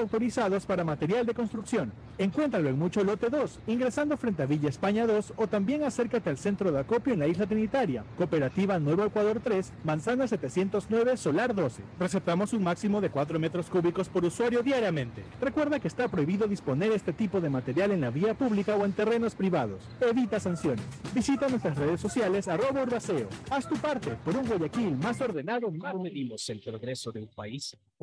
autorizados para material de construcción. Encuéntralo en Mucho Lote 2, ingresando frente a Villa España 2 o también acércate al centro de acopio en la isla Trinitaria. Cooperativa Nuevo Ecuador 3, Manzana 709, Solar 12. Receptamos un máximo de 4 metros cúbicos por usuario diariamente. Recuerda que está prohibido disponer este tipo de material en la vía pública o en terrenos privados. Evita sanciones. Visita nuestras redes sociales Urbaceo. Haz tu parte por un Guayaquil más ordenado. ¿Cómo medimos el progreso de un país?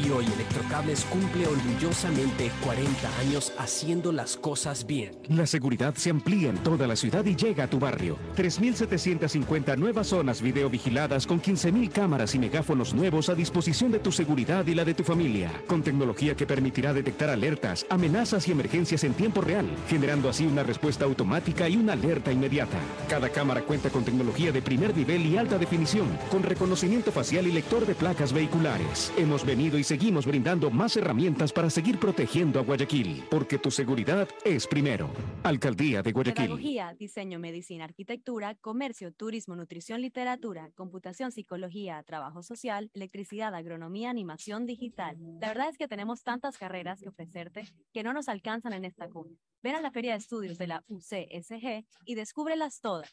y hoy Electrocables cumple orgullosamente 40 años haciendo las cosas bien. La seguridad se amplía en toda la ciudad y llega a tu barrio. 3.750 nuevas zonas videovigiladas con 15.000 cámaras y megáfonos nuevos a disposición de tu seguridad y la de tu familia. Con tecnología que permitirá detectar alertas, amenazas y emergencias en tiempo real, generando así una respuesta automática y una alerta inmediata. Cada cámara cuenta con tecnología de primer nivel y alta definición, con reconocimiento facial y lector de placas vehiculares. Hemos venido y seguimos brindando más herramientas para seguir protegiendo a Guayaquil, porque tu seguridad es primero. Alcaldía de Guayaquil. Pedagogía, diseño, medicina, arquitectura, comercio, turismo, nutrición, literatura, computación, psicología, trabajo social, electricidad, agronomía, animación digital. La verdad es que tenemos tantas carreras que ofrecerte que no nos alcanzan en esta cuna. Ven a la Feria de Estudios de la UCSG y descúbrelas todas.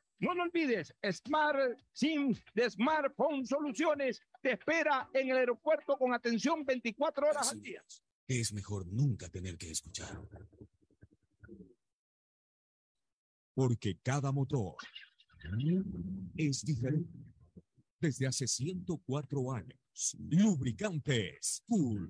No lo olvides, Smart SIM de Smartphone Soluciones te espera en el aeropuerto con atención 24 horas al día. Es mejor nunca tener que escuchar. Porque cada motor es diferente. Desde hace 104 años, Lubricantes Full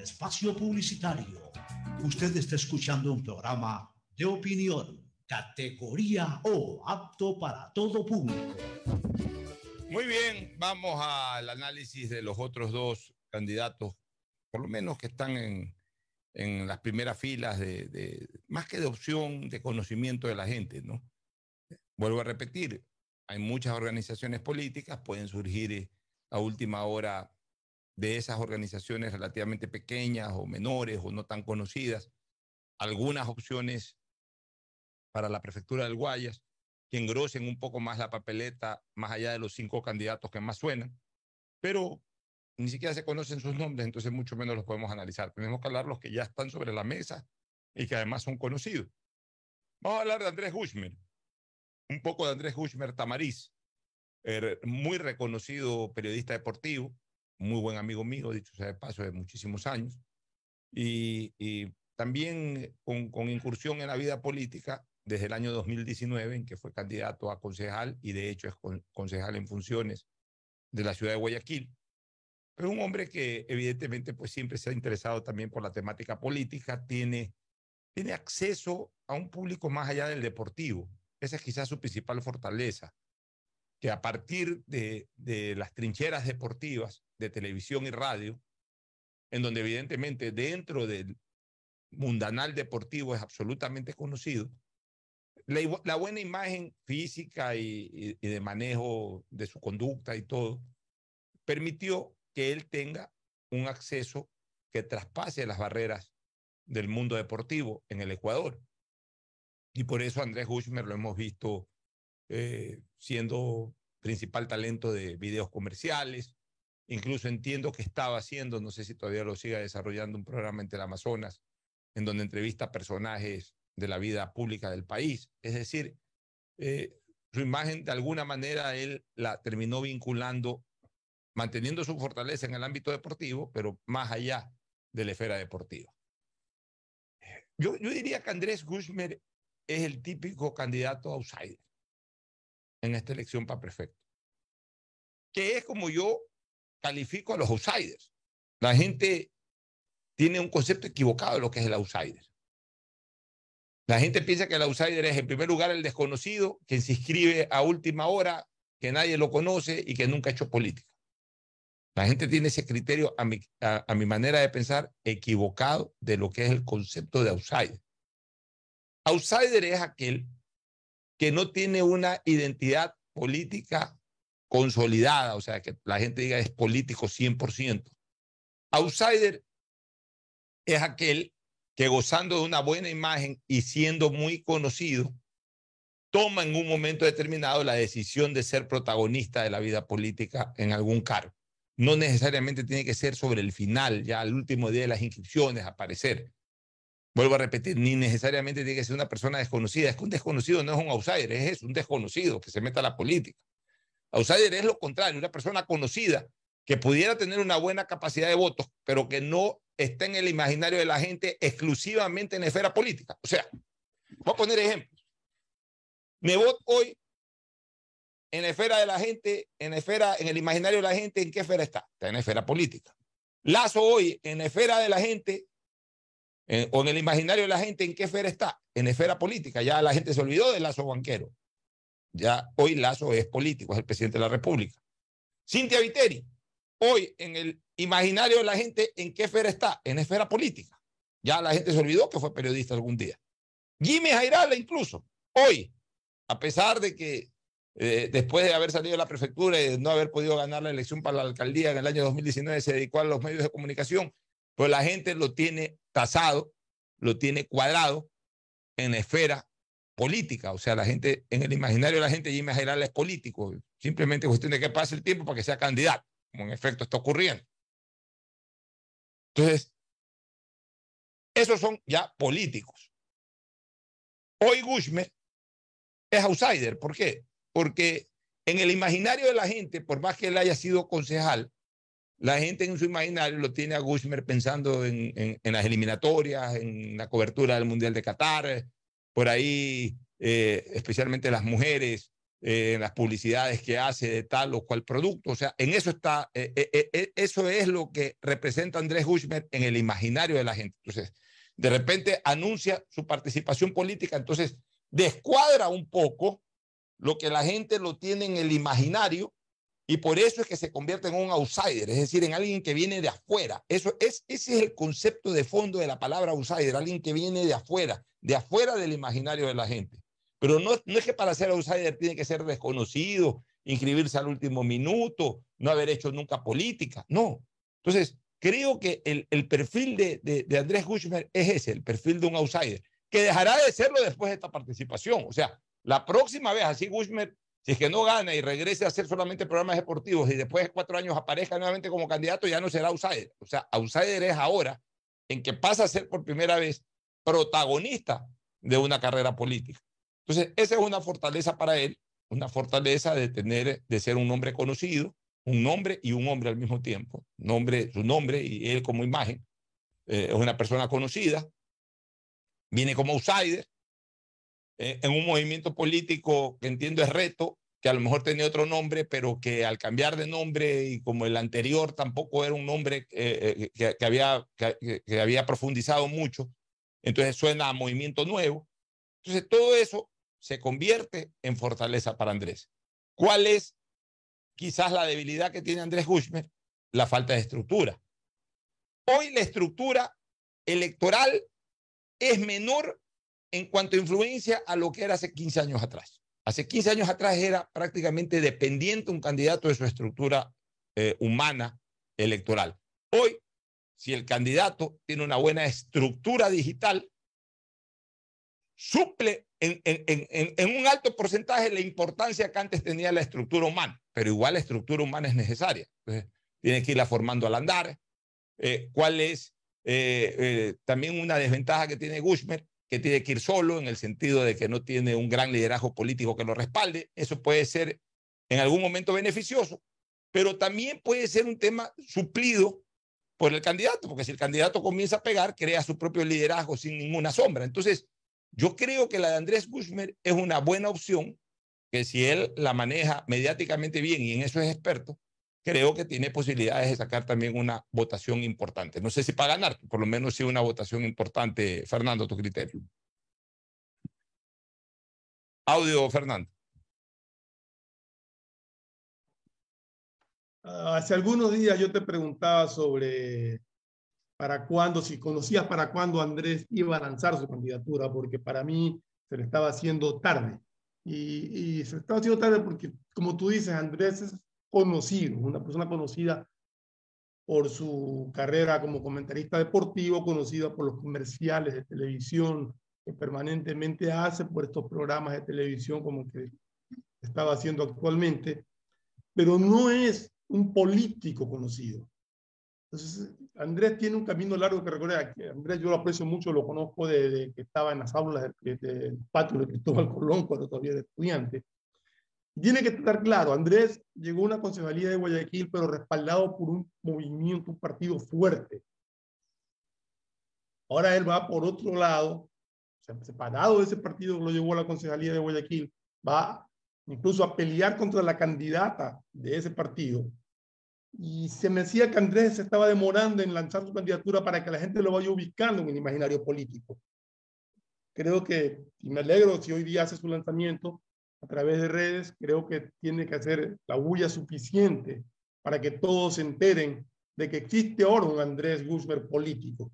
espacio publicitario. Usted está escuchando un programa de opinión, categoría O, apto para todo público. Muy bien, vamos al análisis de los otros dos candidatos, por lo menos que están en, en las primeras filas de, de, más que de opción, de conocimiento de la gente, ¿no? Vuelvo a repetir, hay muchas organizaciones políticas, pueden surgir eh, a última hora de esas organizaciones relativamente pequeñas o menores o no tan conocidas, algunas opciones para la prefectura del Guayas, que engrosen un poco más la papeleta, más allá de los cinco candidatos que más suenan, pero ni siquiera se conocen sus nombres, entonces mucho menos los podemos analizar. Tenemos que hablar los que ya están sobre la mesa y que además son conocidos. Vamos a hablar de Andrés Hushmer, un poco de Andrés Hushmer Tamariz, er, muy reconocido periodista deportivo, muy buen amigo mío, dicho sea de paso, de muchísimos años, y, también con, incursión en la vida política desde el año 2019, en que fue candidato a concejal y de hecho es con, concejal en funciones de la ciudad de Guayaquil. Pero un hombre que evidentemente pues siempre se ha interesado también por la temática política, tiene, tiene acceso a un público más allá del deportivo. Esa es quizás su principal fortaleza, que a partir de, las trincheras deportivas, de televisión y radio, en donde evidentemente dentro del mundanal deportivo es absolutamente conocido, la, buena imagen física y, y, de manejo de su conducta y todo, permitió que él tenga un acceso que traspase las barreras del mundo deportivo en el Ecuador. Y por eso Andrés Hushmer lo hemos visto eh, siendo principal talento de videos comerciales. Incluso entiendo que estaba haciendo, no sé si todavía lo siga desarrollando, un programa en el Amazonas, en donde entrevista personajes de la vida pública del país. Es decir, eh, su imagen de alguna manera él la terminó vinculando, manteniendo su fortaleza en el ámbito deportivo, pero más allá de la esfera deportiva. Yo, yo diría que Andrés Guzmán es el típico candidato outsider en esta elección para prefecto, que es como yo califico a los outsiders. La gente tiene un concepto equivocado de lo que es el outsider. La gente piensa que el outsider es, en primer lugar, el desconocido, quien se inscribe a última hora, que nadie lo conoce y que nunca ha hecho política. La gente tiene ese criterio, a mi, a, a mi manera de pensar, equivocado de lo que es el concepto de outsider. Outsider es aquel que no tiene una identidad política consolidada, o sea, que la gente diga es político 100%. Outsider es aquel que gozando de una buena imagen y siendo muy conocido, toma en un momento determinado la decisión de ser protagonista de la vida política en algún cargo. No necesariamente tiene que ser sobre el final, ya al último día de las inscripciones, aparecer. Vuelvo a repetir, ni necesariamente tiene que ser una persona desconocida. Es que un desconocido no es un outsider, es eso, un desconocido que se meta a la política. Outsider es lo contrario, una persona conocida que pudiera tener una buena capacidad de votos, pero que no está en el imaginario de la gente exclusivamente en la esfera política. O sea, voy a poner ejemplos. Nebot hoy, en la esfera de la gente, en la esfera, en el imaginario de la gente, ¿en qué esfera está? Está en esfera política. Lazo hoy, en esfera de la gente, eh, o en el imaginario de la gente, ¿en qué esfera está? En esfera política. Ya la gente se olvidó de Lazo banquero. Ya hoy Lazo es político, es el presidente de la República. Cintia Viteri, hoy en el imaginario de la gente, ¿en qué esfera está? En esfera política. Ya la gente se olvidó que fue periodista algún día. Jimmy Jairala incluso, hoy, a pesar de que eh, después de haber salido de la prefectura y de no haber podido ganar la elección para la alcaldía en el año 2019, se dedicó a los medios de comunicación, pues la gente lo tiene tasado, lo tiene cuadrado en esfera política. O sea, la gente, en el imaginario de la gente, Jimmy Jairala es político. Simplemente cuestión de que pase el tiempo para que sea candidato, como en efecto está ocurriendo. Entonces, esos son ya políticos. Hoy Gushmer es outsider. ¿Por qué? Porque en el imaginario de la gente, por más que él haya sido concejal, la gente en su imaginario lo tiene a Gushmer pensando en, las eliminatorias, en la cobertura del Mundial de Qatar, por ahí, eh, especialmente las mujeres, eh, las publicidades que hace de tal o cual producto. O sea, en eso está, eh, eh, eso es lo que representa Andrés Gushmer en el imaginario de la gente. Entonces, de repente anuncia su participación política, entonces descuadra un poco lo que la gente lo tiene en el imaginario y por eso es que se convierte en un outsider, es decir, en alguien que viene de afuera. Eso es, ese es el concepto de fondo de la palabra outsider, alguien que viene de afuera, de afuera del imaginario de la gente. Pero no, no es que para ser outsider tiene que ser desconocido, inscribirse al último minuto, no haber hecho nunca política, no. Entonces, creo que el, el perfil de, de, de Andrés Gushmer es ese, el perfil de un outsider, que dejará de serlo después de esta participación. O sea, la próxima vez, así Gushmer, si es que no gana y regrese a hacer solamente programas deportivos y después de cuatro años aparezca nuevamente como candidato, ya no será outsider. O sea, outsider es ahora en que pasa a ser por primera vez protagonista de una carrera política. Entonces, esa es una fortaleza para él, una fortaleza de tener, de ser un hombre conocido, un nombre y un hombre al mismo tiempo. Nombre, su nombre y él como imagen. Eh, es una persona conocida, viene como outsider, en un movimiento político que entiendo es reto, que a lo mejor tenía otro nombre, pero que al cambiar de nombre y como el anterior tampoco era un nombre eh, que, que, había, que había profundizado mucho, entonces suena a movimiento nuevo. Entonces todo eso se convierte en fortaleza para Andrés. ¿Cuál es quizás la debilidad que tiene Andrés Gushmer? La falta de estructura. Hoy la estructura electoral es menor en cuanto a influencia a lo que era hace 15 años atrás. Hace 15 años atrás era prácticamente dependiente un candidato de su estructura eh, humana electoral. Hoy, si el candidato tiene una buena estructura digital, suple en, un alto porcentaje la importancia que antes tenía la estructura humana, pero igual la estructura humana es necesaria. Entonces, tiene que irla formando al andar. Eh, ¿Cuál es eh, también una desventaja que tiene Gushmer? Que tiene que ir solo en el sentido de que no tiene un gran liderazgo político que lo respalde. Eso puede ser en algún momento beneficioso, pero también puede ser un tema suplido por el candidato, porque si el candidato comienza a pegar, crea su propio liderazgo sin ninguna sombra. Entonces, yo creo que la de Andrés Guzmán es una buena opción, que si él la maneja mediáticamente bien y en eso es experto, creo que tiene posibilidades de sacar también una votación importante. No sé si para ganar, por lo menos sí una votación importante. Fernando, tu criterio. Audio, Fernando. Hace algunos días yo te preguntaba sobre para cuándo, si conocías para cuándo Andrés iba a lanzar su candidatura, porque para mí se le estaba haciendo tarde. Y, y se le estaba haciendo tarde porque, como tú dices, Andrés es conocido, una persona conocida por su carrera como comentarista deportivo, conocida por los comerciales de televisión que permanentemente hace, por estos programas de televisión como que estaba haciendo actualmente, pero no es un político conocido. Entonces, Andrés tiene un camino largo que recorrer. Andrés yo lo aprecio mucho, lo conozco desde que estaba en las aulas del, patio de Cristóbal Colón, cuando todavía era estudiante. Tiene que estar claro, Andrés llegó a una concejalía de Guayaquil, pero respaldado por un movimiento, un partido fuerte. Ahora él va por otro lado, separado de ese partido que lo llevó a la concejalía de Guayaquil, va incluso a pelear contra la candidata de ese partido y se me decía que Andrés se estaba demorando en lanzar su candidatura para que la gente lo vaya ubicando en el imaginario político. Creo que, y me alegro si hoy día hace su lanzamiento a través de redes, creo que tiene que hacer la bulla suficiente para que todos se enteren de que existe ahora un Andrés Guzmán político.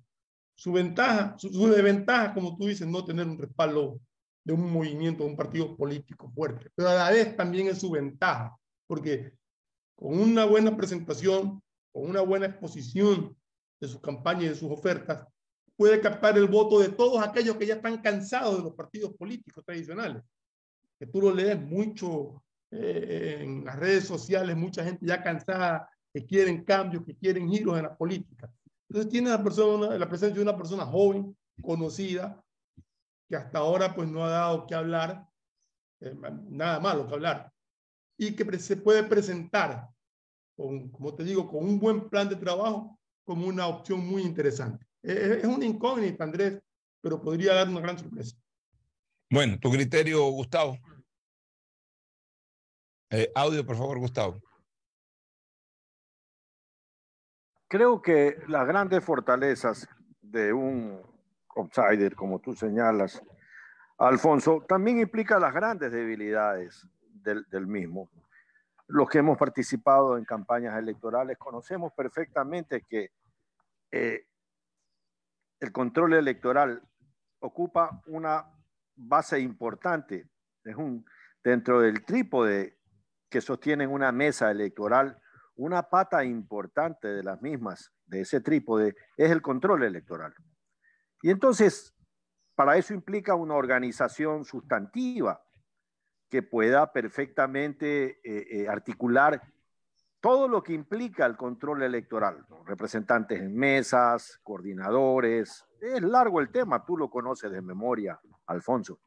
Su ventaja, su, su desventaja, como tú dices, no tener un respaldo de un movimiento, de un partido político fuerte, pero a la vez también es su ventaja, porque con una buena presentación, con una buena exposición de sus campañas y de sus ofertas, puede captar el voto de todos aquellos que ya están cansados de los partidos políticos tradicionales. Que tú lo lees mucho eh, en las redes sociales, mucha gente ya cansada, que quieren cambios, que quieren giros en la política. Entonces tiene la, persona, la presencia de una persona joven, conocida, que hasta ahora pues no ha dado que hablar, eh, nada malo que hablar, y que se puede presentar, con, como te digo, con un buen plan de trabajo como una opción muy interesante. Es, una incógnita, Andrés, pero podría dar una gran sorpresa. Bueno, tu criterio, Gustavo. Eh, audio, por favor, Gustavo. Creo que las grandes fortalezas de un outsider, como tú señalas, Alfonso, también implica las grandes debilidades del, mismo. Los que hemos participado en campañas electorales conocemos perfectamente que eh, el control electoral ocupa una base importante. Es un, dentro del trípode que sostienen una mesa electoral, una pata importante de las mismas, de ese trípode, es el control electoral. Y entonces, para eso implica una organización sustantiva que pueda perfectamente eh, eh, articular todo lo que implica el control electoral, representantes en mesas, coordinadores, es largo el tema, tú lo conoces de memoria, Alfonso.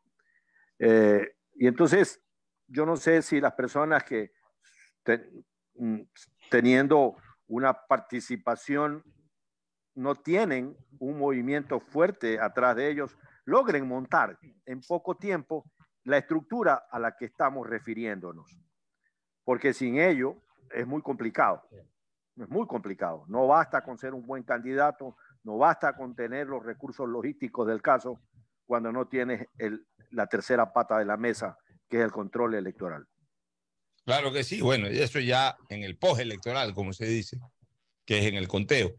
Eh, y entonces, yo no sé si las personas que mm, teniendo una participación no tienen un movimiento fuerte atrás de ellos, logren montar en poco tiempo la estructura a la que estamos refiriéndonos. Porque sin ello es muy complicado. Es muy complicado. No basta con ser un buen candidato, no basta con tener los recursos logísticos del caso cuando no tienes el, la tercera pata de la mesa, que es el control electoral. Claro que sí. Bueno, eso ya en el post-electoral, como se dice, que es en el conteo.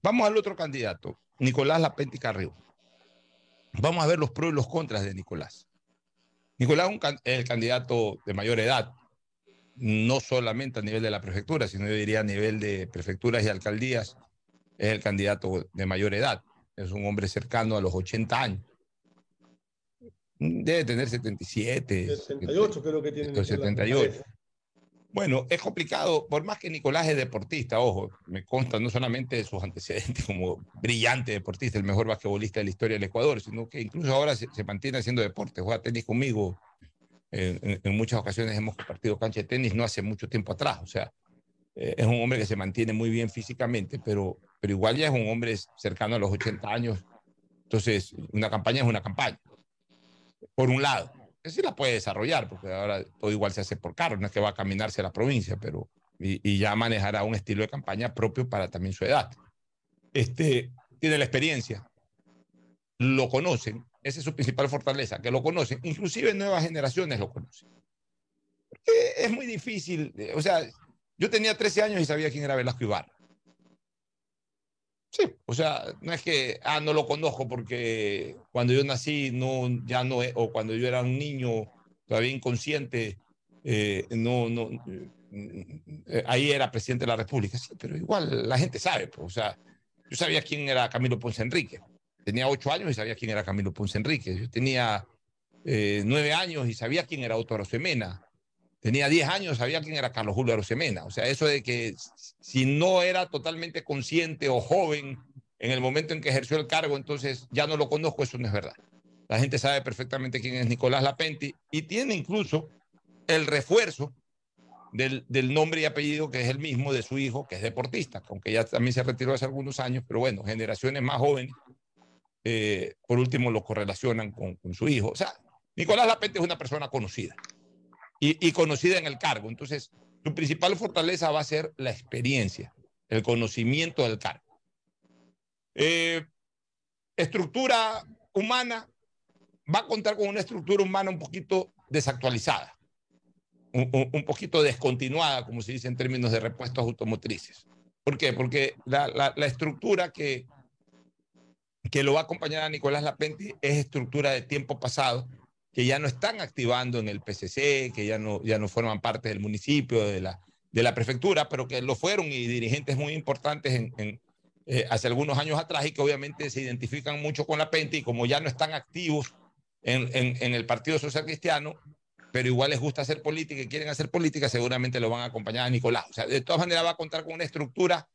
Vamos al otro candidato, Nicolás Lapenti Carrillo. Vamos a ver los pros y los contras de Nicolás. Nicolás es el candidato de mayor edad, no solamente a nivel de la prefectura, sino yo diría a nivel de prefecturas y alcaldías, es el candidato de mayor edad. Es un hombre cercano a los 80 años. Debe tener 77. 78 creo que tiene. Nicolás, 78. Bueno, es complicado, por más que Nicolás es deportista, ojo, me consta no solamente de sus antecedentes como brillante deportista, el mejor basquetbolista de la historia del Ecuador, sino que incluso ahora se, se mantiene haciendo deporte, juega tenis conmigo. En, muchas ocasiones hemos compartido cancha de tenis no hace mucho tiempo atrás, o sea, eh, es un hombre que se mantiene muy bien físicamente, pero, pero igual ya es un hombre cercano a los 80 años, entonces una campaña es una campaña, por un lado sí la puede desarrollar, porque ahora todo igual se hace por carro, no es que va a caminarse a la provincia, pero y, ya manejará un estilo de campaña propio para también su edad. Este, tiene la experiencia, lo conocen, esa es su principal fortaleza, que lo conocen, inclusive nuevas generaciones lo conocen. Porque es muy difícil, o sea, yo tenía 13 años y sabía quién era Velasco Ibarra. O sea, no es que, ah, no lo conozco porque cuando yo nací, no, ya no, o cuando yo era un niño todavía inconsciente, eh, no, no, eh, ahí era presidente de la República. Sí, pero igual la gente sabe, pues, o sea, yo sabía quién era Camilo Ponce Enrique. Tenía ocho años y sabía quién era Camilo Ponce Enrique. Yo tenía eh, nueve años y sabía quién era Otto Arosemena. Tenía 10 años, sabía quién era Carlos Julio Arosemena. O sea, eso de que si no era totalmente consciente o joven en el momento en que ejerció el cargo, entonces ya no lo conozco, eso no es verdad. La gente sabe perfectamente quién es Nicolás Lapenti y tiene incluso el refuerzo del, nombre y apellido que es el mismo de su hijo, que es deportista, aunque ya también se retiró hace algunos años, pero bueno, generaciones más jóvenes, eh, por último, lo correlacionan con, con su hijo. O sea, Nicolás Lapenti es una persona conocida y, y, conocida en el cargo. Entonces, su principal fortaleza va a ser la experiencia, el conocimiento del cargo. Eh, estructura humana, va a contar con una estructura humana un poquito desactualizada, un, un, poquito descontinuada, como se dice en términos de repuestos automotrices. ¿Por qué? Porque la, la, la estructura que, que lo va a acompañar a Nicolás Lapenti es estructura de tiempo pasado, que ya no están activando en el PCC, que ya no, ya no forman parte del municipio, de la, de la prefectura, pero que lo fueron y dirigentes muy importantes en, en eh, hace algunos años atrás y que obviamente se identifican mucho con la Pente y como ya no están activos en, en, en, el Partido Social Cristiano, pero igual les gusta hacer política y quieren hacer política, seguramente lo van a acompañar a Nicolás. O sea, de todas maneras va a contar con una estructura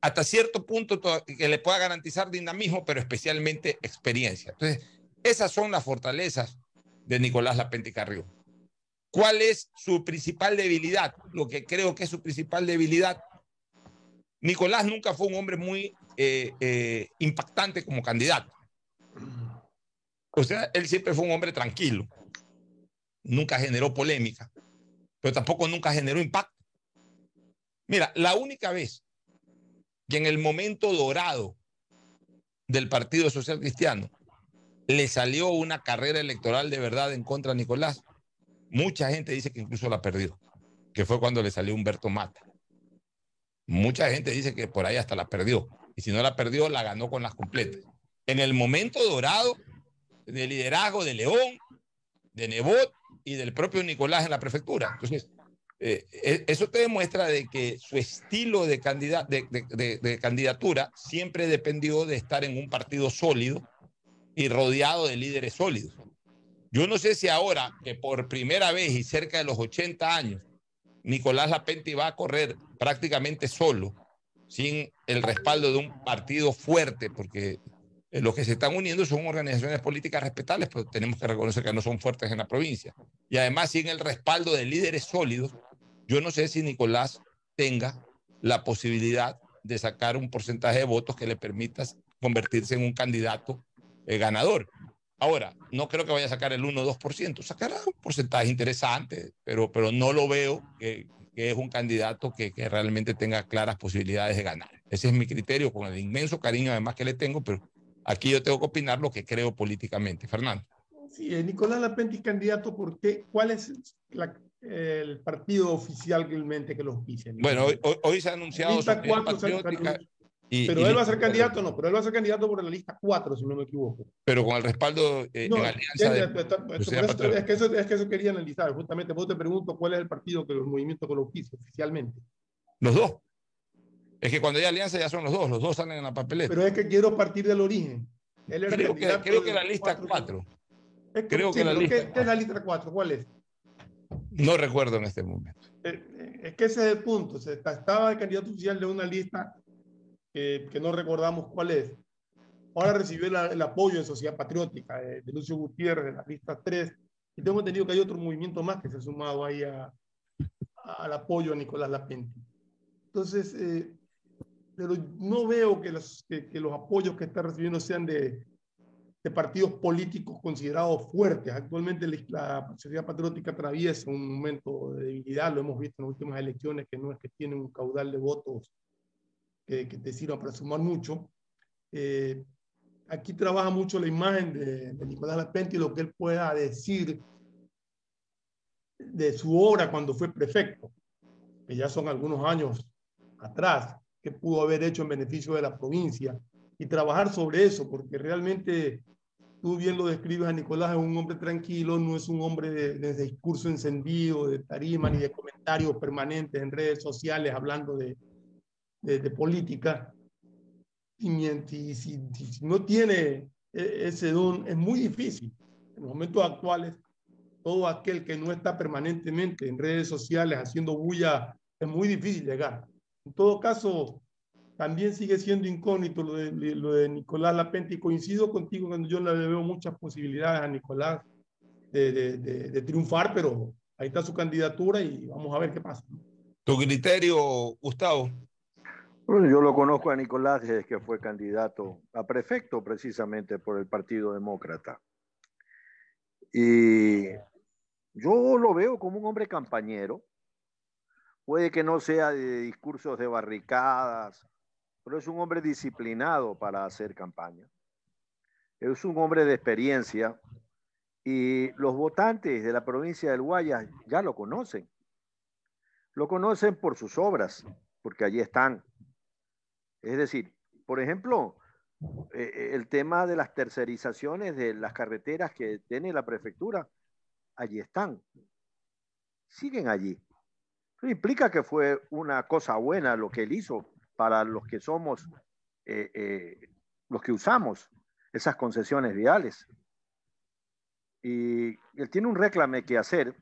hasta cierto punto que le pueda garantizar dinamismo, pero especialmente experiencia. Entonces, esas son las fortalezas de Nicolás Lapente Carrió. ¿Cuál es su principal debilidad? Lo que creo que es su principal debilidad. Nicolás nunca fue un hombre muy eh, eh, impactante como candidato. O sea, él siempre fue un hombre tranquilo. Nunca generó polémica, pero tampoco nunca generó impacto. Mira, la única vez que en el momento dorado del Partido Social Cristiano le salió una carrera electoral de verdad en contra de Nicolás. Mucha gente dice que incluso la perdió, que fue cuando le salió Humberto Mata. Mucha gente dice que por ahí hasta la perdió. Y si no la perdió, la ganó con las completas. En el momento dorado de liderazgo de León, de Nebot y del propio Nicolás en la prefectura. Entonces, eh, eso te demuestra de que su estilo de, de candidatura siempre dependió de estar en un partido sólido y rodeado de líderes sólidos. Yo no sé si ahora que por primera vez y cerca de los 80 años, Nicolás Lapenti va a correr prácticamente solo, sin el respaldo de un partido fuerte, porque los que se están uniendo son organizaciones políticas respetables, pero tenemos que reconocer que no son fuertes en la provincia. Y además, sin el respaldo de líderes sólidos, yo no sé si Nicolás tenga la posibilidad de sacar un porcentaje de votos que le permita convertirse en un candidato eh, ganador. Ahora, no creo que vaya a sacar el 1 o 2%, sacará un porcentaje interesante, pero, pero no lo veo que, que es un candidato que, que, realmente tenga claras posibilidades de ganar. Ese es mi criterio, con el inmenso cariño además que le tengo, pero aquí yo tengo que opinar lo que creo políticamente. Fernando. Sí, Nicolás Lapenti, candidato, ¿por qué? ¿Cuál es la, el partido oficial realmente que los pise? Bueno, hoy, hoy, se ha anunciado Patriótica, y, pero y él va a ser candidato, no, pero él va a ser candidato por la lista 4, si no me equivoco. Pero con el respaldo eh, no, en alianza. De, de, de, es, que eso, es que eso quería analizar. Justamente, vos te pregunto cuál es el partido que los movimientos con los pisos oficialmente. Los dos. Es que cuando hay alianza ya son los dos, los dos salen en la papeleta. Pero es que quiero partir del origen. Él era creo, que, creo que la lista 4. Es que- Creo sí, que la lista- ¿qué, qué es la lista 4? ¿Cuál es? No recuerdo en este momento. Eh, eh, Es que ese es el punto. Se estaba el candidato oficial de una lista que, que no recordamos cuál es. Ahora recibió la- el apoyo de Sociedad Patriótica, eh, de Lucio Gutiérrez, de la lista 3. Y tengo entendido que hay otro movimiento más que se ha sumado ahí a- a- al apoyo a Nicolás Lapenti. Entonces, eh, pero no veo que los, que, que los apoyos que está recibiendo sean de, de partidos políticos considerados fuertes. Actualmente la Sociedad Patriótica atraviesa un momento de debilidad, lo hemos visto en las últimas elecciones, que no es que tiene un caudal de votos que, que te sirva para sumar mucho. Eh, aquí trabaja mucho la imagen de, de Nicolás Lapenti y lo que él pueda decir de su obra cuando fue prefecto, que ya son algunos años atrás, que pudo haber hecho en beneficio de la provincia, y trabajar sobre eso, porque realmente tú bien lo describes a Nicolás, es un hombre tranquilo, no es un hombre de, de discurso encendido, de tarima, ni de comentarios permanentes en redes sociales hablando de, de, de política. Y, y si, si- no tiene e- ese don, es muy difícil. En los momentos actuales, todo aquel que no está permanentemente en redes sociales haciendo bulla, es muy difícil llegar. En todo caso, también sigue siendo incógnito lo de, lo de Nicolás Lapenti. Y coincido contigo cuando yo le veo muchas posibilidades a Nicolás de- de- de triunfar, pero ahí está su candidatura y vamos a ver qué pasa. Tu criterio, Gustavo. Bueno, yo lo conozco a Nicolás desde que fue candidato a prefecto precisamente por el Partido Demócrata. Y yo lo veo como un hombre campañero. Puede que no sea de discursos de barricadas, pero es un hombre disciplinado para hacer campaña. Es un hombre de experiencia y los votantes de la provincia del Guayas ya lo conocen. Lo conocen por sus obras, porque allí están. Es decir, por ejemplo, eh, el tema de las tercerizaciones de las carreteras que tiene la prefectura, allí están. Siguen allí. Eso implica que fue una cosa buena lo que él hizo para los que somos, eh, eh, los que usamos esas concesiones viales. Y él tiene un reclame que hacer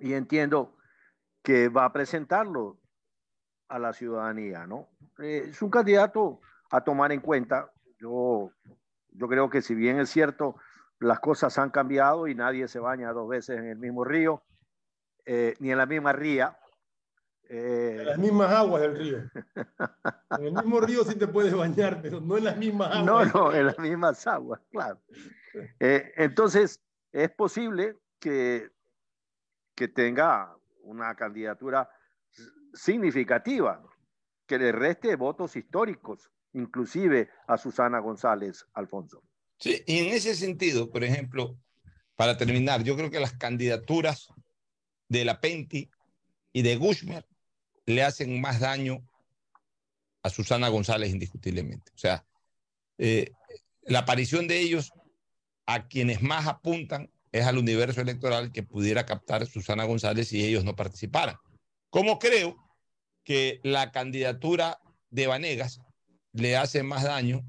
y entiendo que va a presentarlo a la ciudadanía, ¿no? Eh, es un candidato a tomar en cuenta. Yo, yo creo que si bien es cierto, las cosas han cambiado y nadie se baña dos veces en el mismo río, eh, ni en la misma ría. eh, En las mismas aguas del río. En el mismo río sí te puedes bañar, pero no en las mismas aguas. No, no, en las mismas aguas, claro. Eh, entonces, es posible que, que tenga una candidatura significativa, que le reste votos históricos, inclusive a Susana González Alfonso. Sí, y en ese sentido, por ejemplo, para terminar, yo creo que las candidaturas de la Penti y de Gushmer le hacen más daño a Susana González indiscutiblemente. O sea, eh, la aparición de ellos a quienes más apuntan es al universo electoral que pudiera captar Susana González si ellos no participaran. Como creo que la candidatura de Vanegas le hace más daño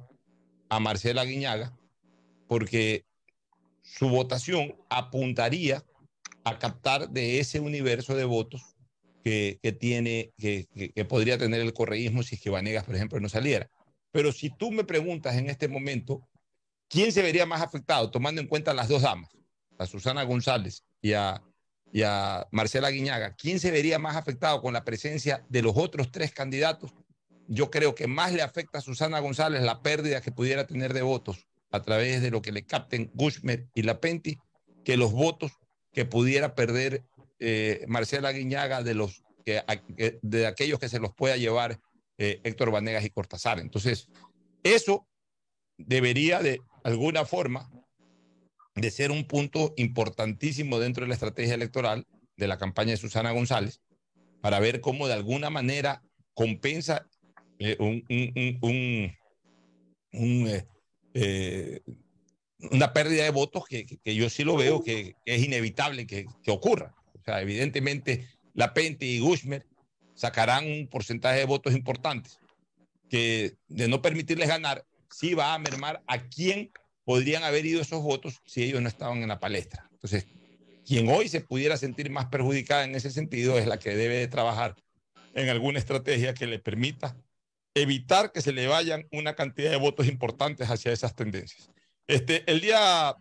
a Marcela Guiñaga porque su votación apuntaría a captar de ese universo de votos que, que tiene, que, podría tener el correísmo si es que Vanegas, por ejemplo, no saliera. Pero si tú me preguntas en este momento, ¿quién se vería más afectado, tomando en cuenta las dos damas, a Susana González y a, y a Marcela Guiñaga, ¿quién se vería más afectado con la presencia de los otros tres candidatos? Yo creo que más le afecta a Susana González la pérdida que pudiera tener de votos a través de lo que le capten Gushmer y Lapenti que los votos que pudiera perder eh, Marcela Guiñaga de, los, que, de aquellos que se los pueda llevar eh, Héctor Vanegas y Cortázar. Entonces, eso debería de alguna forma de ser un punto importantísimo dentro de la estrategia electoral de la campaña de Susana González para ver cómo de alguna manera compensa eh, eh, eh, una pérdida de votos que, yo sí lo veo que, es inevitable que, que ocurra. O sea, evidentemente, La Pente y Gushmer sacarán un porcentaje de votos importantes que de no permitirles ganar, sí va a mermar a quien podrían haber ido esos votos si ellos no estaban en la palestra. Entonces, quien hoy se pudiera sentir más perjudicada en ese sentido es la que debe de trabajar en alguna estrategia que le permita evitar que se le vayan una cantidad de votos importantes hacia esas tendencias. Este, el día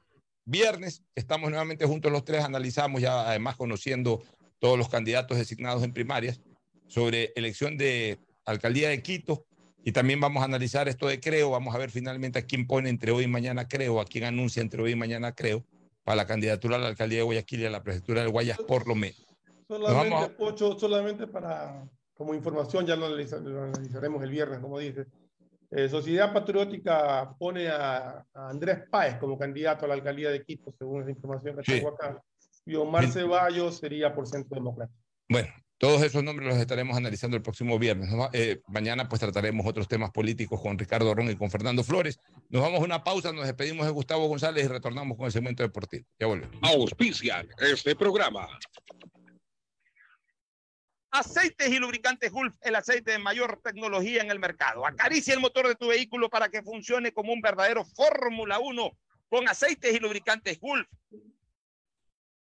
viernes estamos nuevamente juntos los tres, analizamos ya además conociendo todos los candidatos designados en primarias sobre elección de alcaldía de Quito y también vamos a analizar esto de Creo, vamos a ver finalmente a quién pone entre hoy y mañana Creo, a quién anuncia entre hoy y mañana Creo para la candidatura a la alcaldía de Guayaquil y a la prefectura de Guayas por lo menos. Solamente, a... Pocho, solamente para como información, ya lo, analizaremos el viernes, como dices. Eh, Sociedad Patriótica pone a, a, Andrés Páez como candidato a la alcaldía de Quito, según esa información que sí. tengo acá. Y Omar Ceballos sería por Centro Democrático. Bueno, todos esos nombres los estaremos analizando el próximo viernes. Eh, mañana pues trataremos otros temas políticos con Ricardo Ron y con Fernando Flores. Nos vamos a una pausa, nos despedimos de Gustavo González y retornamos con el segmento deportivo. Ya volvemos. Auspician este programa. Aceites y lubricantes Gulf, el aceite de mayor tecnología en el mercado. Acaricia el motor de tu vehículo para que funcione como un verdadero Fórmula 1 con aceites y lubricantes Gulf.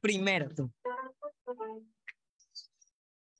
Primero tú.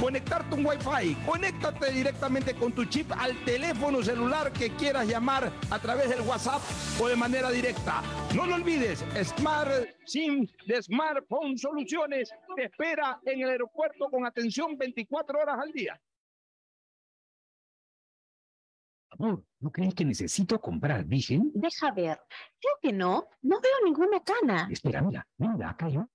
conectarte un Wi-Fi. Conéctate directamente con tu chip al teléfono celular que quieras llamar a través del WhatsApp o de manera directa. No lo olvides, Smart SIM de Smartphone Soluciones te espera en el aeropuerto con atención 24 horas al día. Amor, ¿no crees que necesito comprar Vision? Deja ver. Creo que no. No veo ninguna cana. Espera, mira, mira, acá yo.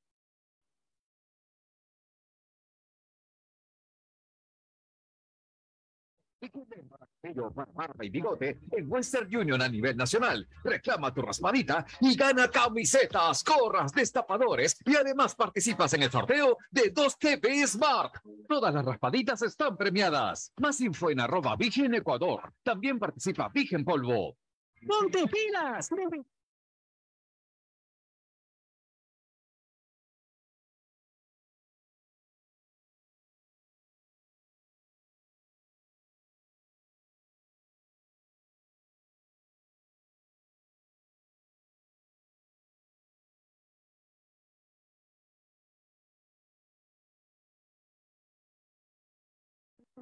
Para barba y bigote en Western Union a nivel nacional. Reclama tu raspadita y gana camisetas, gorras, destapadores y además participas en el sorteo de 2 TV Smart. Todas las raspaditas están premiadas. Más info en arroba Vigen Ecuador. También participa Vigen Polvo. ¡Ponte pilas!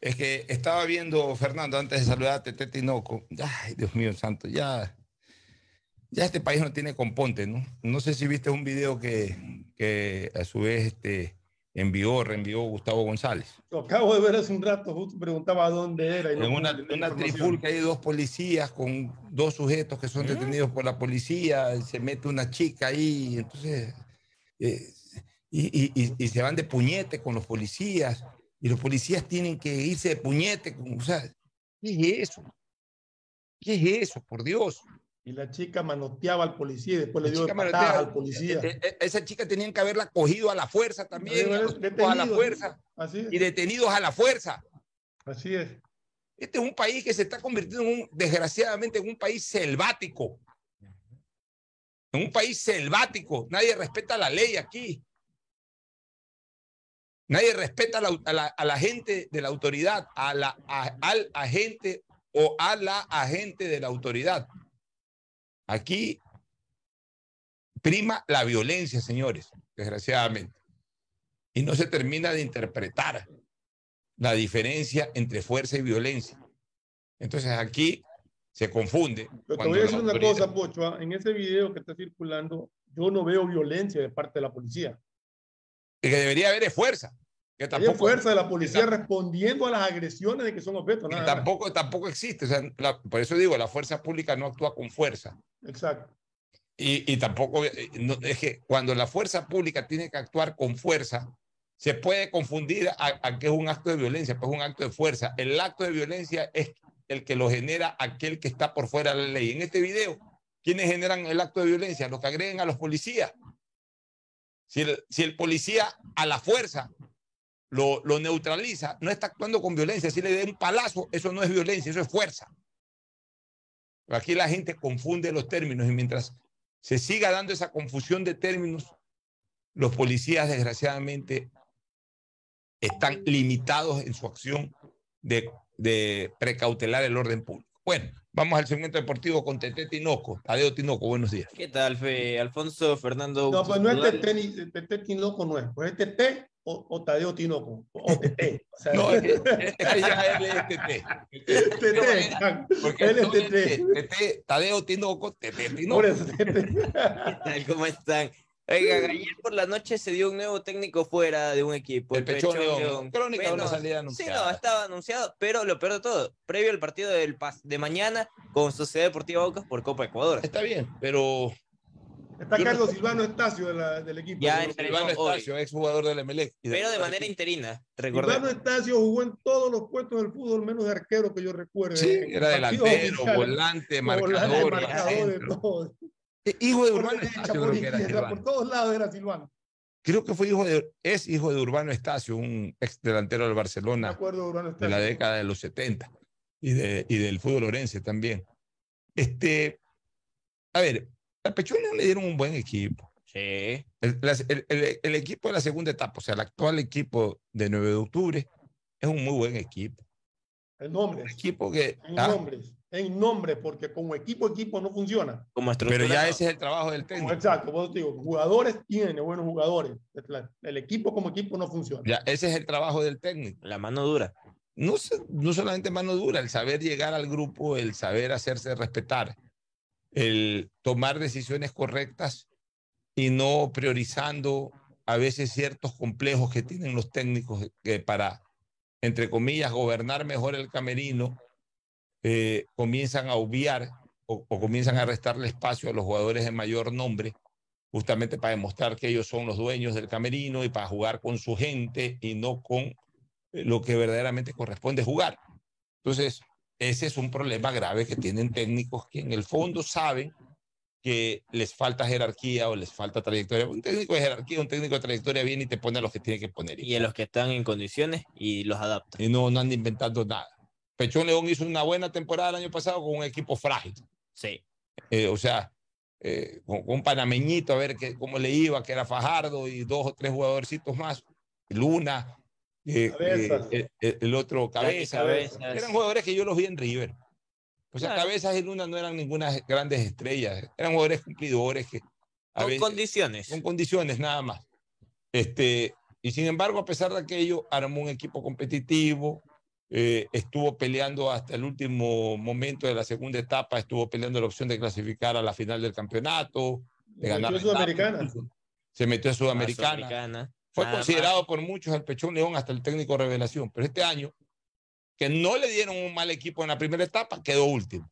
Es que estaba viendo, Fernando, antes de saludarte, Tete Tinoco. Ay, Dios mío santo, ya, ya este país no tiene componte, ¿no? No sé si viste un video que, que a su vez este, envió, reenvió Gustavo González. Lo acabo de ver hace un rato, justo preguntaba dónde era. y no En una, tener una información. trifulca hay dos policías con dos sujetos que son detenidos por la policía, se mete una chica ahí, entonces, eh, y, y- y- y se van de puñete con los policías, y los policías tienen que irse de puñete, con- o sea, ¿qué es eso? ¿Qué es eso, por Dios? Y la chica manoteaba al policía y después le dio manotea- al policía. eh, eh, Esa chica tenían que haberla cogido a la fuerza también, a la fuerza, Así es. y detenidos a la fuerza. Así es. Este es un país que se está convirtiendo, en un, desgraciadamente, en un país selvático. En un país selvático. Nadie respeta la ley aquí. Nadie respeta a la, a la- a la gente de la autoridad, a la, a- al agente o a la agente de la autoridad. Aquí prima la violencia, señores, desgraciadamente. Y no se termina de interpretar la diferencia entre fuerza y violencia. Entonces aquí se confunde. Pero te voy a decir una autoridad- cosa, Pocho. ah, En ese video que está circulando, yo no veo violencia de parte de la policía. Y que debería haber es fuerza. Que Hay tampoco, fuerza de la policía respondiendo a las agresiones de que son objetos. nada tampoco, tampoco existe. O sea, la- por eso digo, la fuerza pública no actúa con fuerza. Exacto. Y, y tampoco, eh, no, es que cuando la fuerza pública tiene que actuar con fuerza, se puede confundir a, a que es un acto de violencia, pues es un acto de fuerza. El acto de violencia es el que lo genera aquel que está por fuera de la ley. En este video, ¿quiénes generan el acto de violencia? Los que agreden a los policías. Si el, policía a la fuerza lo, neutraliza, no está actuando con violencia. Si le da un palazo, eso no es violencia, eso es fuerza. Aquí la gente confunde los términos y mientras se siga dando esa confusión de términos, los policías desgraciadamente están limitados en su acción de, de precautelar el orden público. Bueno, vamos al segmento deportivo con Tete Tinoco. Tadeo Tinoco, buenos días. ¿Qué tal, Fe? Alfonso, Fernando. No, pues no es. Tete, ni- Tete Tinoco, no es. Pues es Tete o, o Tadeo Tinoco. O Tete. O sea, No, es ya él es Tete. Tete. Porque Él es tú eres Tete. Tete, Tadeo Tinoco, Tete Tinoco. Por eso, Tete. ¿Qué tal? ¿Cómo están? Oigan, ayer por la noche se dio un nuevo técnico fuera de un equipo. El Pechón León. Crónica de una Bueno, salida Sí, anunciada. no, estaba anunciado, pero lo peor de todo, previo al partido del pas- de mañana con Sociedad Deportiva Aucas por Copa Ecuador. Está bien, pero Está no Carlos. Silvano Estacio de la- del equipo. Ya Silvano hoy. Estacio, exjugador del Emelec. Pero de manera interina, Silvano. Estacio jugó en todos los puestos del fútbol, menos de arquero que yo recuerde. Sí, era delantero, volante, Volante, marcador, marcador, de todo. Eh, Hijo de Urbano Estacio, por creo que era izquierda, Silvano. por todos lados era Silvano. Creo que fue hijo de, es hijo de Urbano Estacio, un ex delantero del Barcelona acuerdo de Urbano de la década de los 70 y, de, y del fútbol orense también. Este, a ver, a Pechuela le dieron un buen equipo. Sí. El, el- el- el equipo de la segunda etapa, o sea, el actual equipo de 9 de octubre, es un muy buen equipo. En nombres. Un equipo que. En ah, nombres. En nombres, porque como equipo, equipo no funciona. Como pero ya ese es el trabajo del Como técnico. exacto, vos digo, jugadores tiene buenos jugadores. El equipo como equipo no funciona. Ya, ese es el trabajo del técnico. La mano dura. No, no solamente mano dura, el saber llegar al grupo, el saber hacerse respetar, el tomar decisiones correctas y no priorizando a veces ciertos complejos que tienen los técnicos que para, entre comillas, gobernar mejor el camerino, eh, comienzan a obviar o, o comienzan a restarle espacio a los jugadores de mayor nombre, justamente para demostrar que ellos son los dueños del camerino y para jugar con su gente y no con eh, lo que verdaderamente corresponde jugar. Entonces, ese es un problema grave que tienen técnicos que en el fondo saben que les falta jerarquía o les falta trayectoria. Un técnico de jerarquía, un técnico de trayectoria viene y te pone a los que tiene que poner. Y a los que están en condiciones y los adapta. Y no, no anda inventando nada. Pechón León hizo una buena temporada el año pasado con un equipo frágil. Sí. Eh, o sea, eh, con, con un panameñito, a ver qué, cómo le iba, que era Fajardo y dos o tres jugadorcitos más. Luna, eh, Cabezas. eh, eh, el otro Cabeza. Cabezas. Eran jugadores que yo los vi en River. O sea, Claro. Cabezas y Luna no eran ninguna grandes estrellas. Eran jugadores cumplidores que. a Con veces- condiciones. con condiciones nada más. Este, y sin embargo, a pesar de aquello, armó un equipo competitivo, eh, estuvo peleando hasta el último momento de la segunda etapa, estuvo peleando la opción de clasificar a la final del campeonato, de Se ganar metió etapa, Sudamericana. Se metió a Sudamericana. Sudamericana. Fue Nada considerado por muchos el Pechón León hasta el técnico revelación, pero este año, que no le dieron un mal equipo en la primera etapa, quedó último.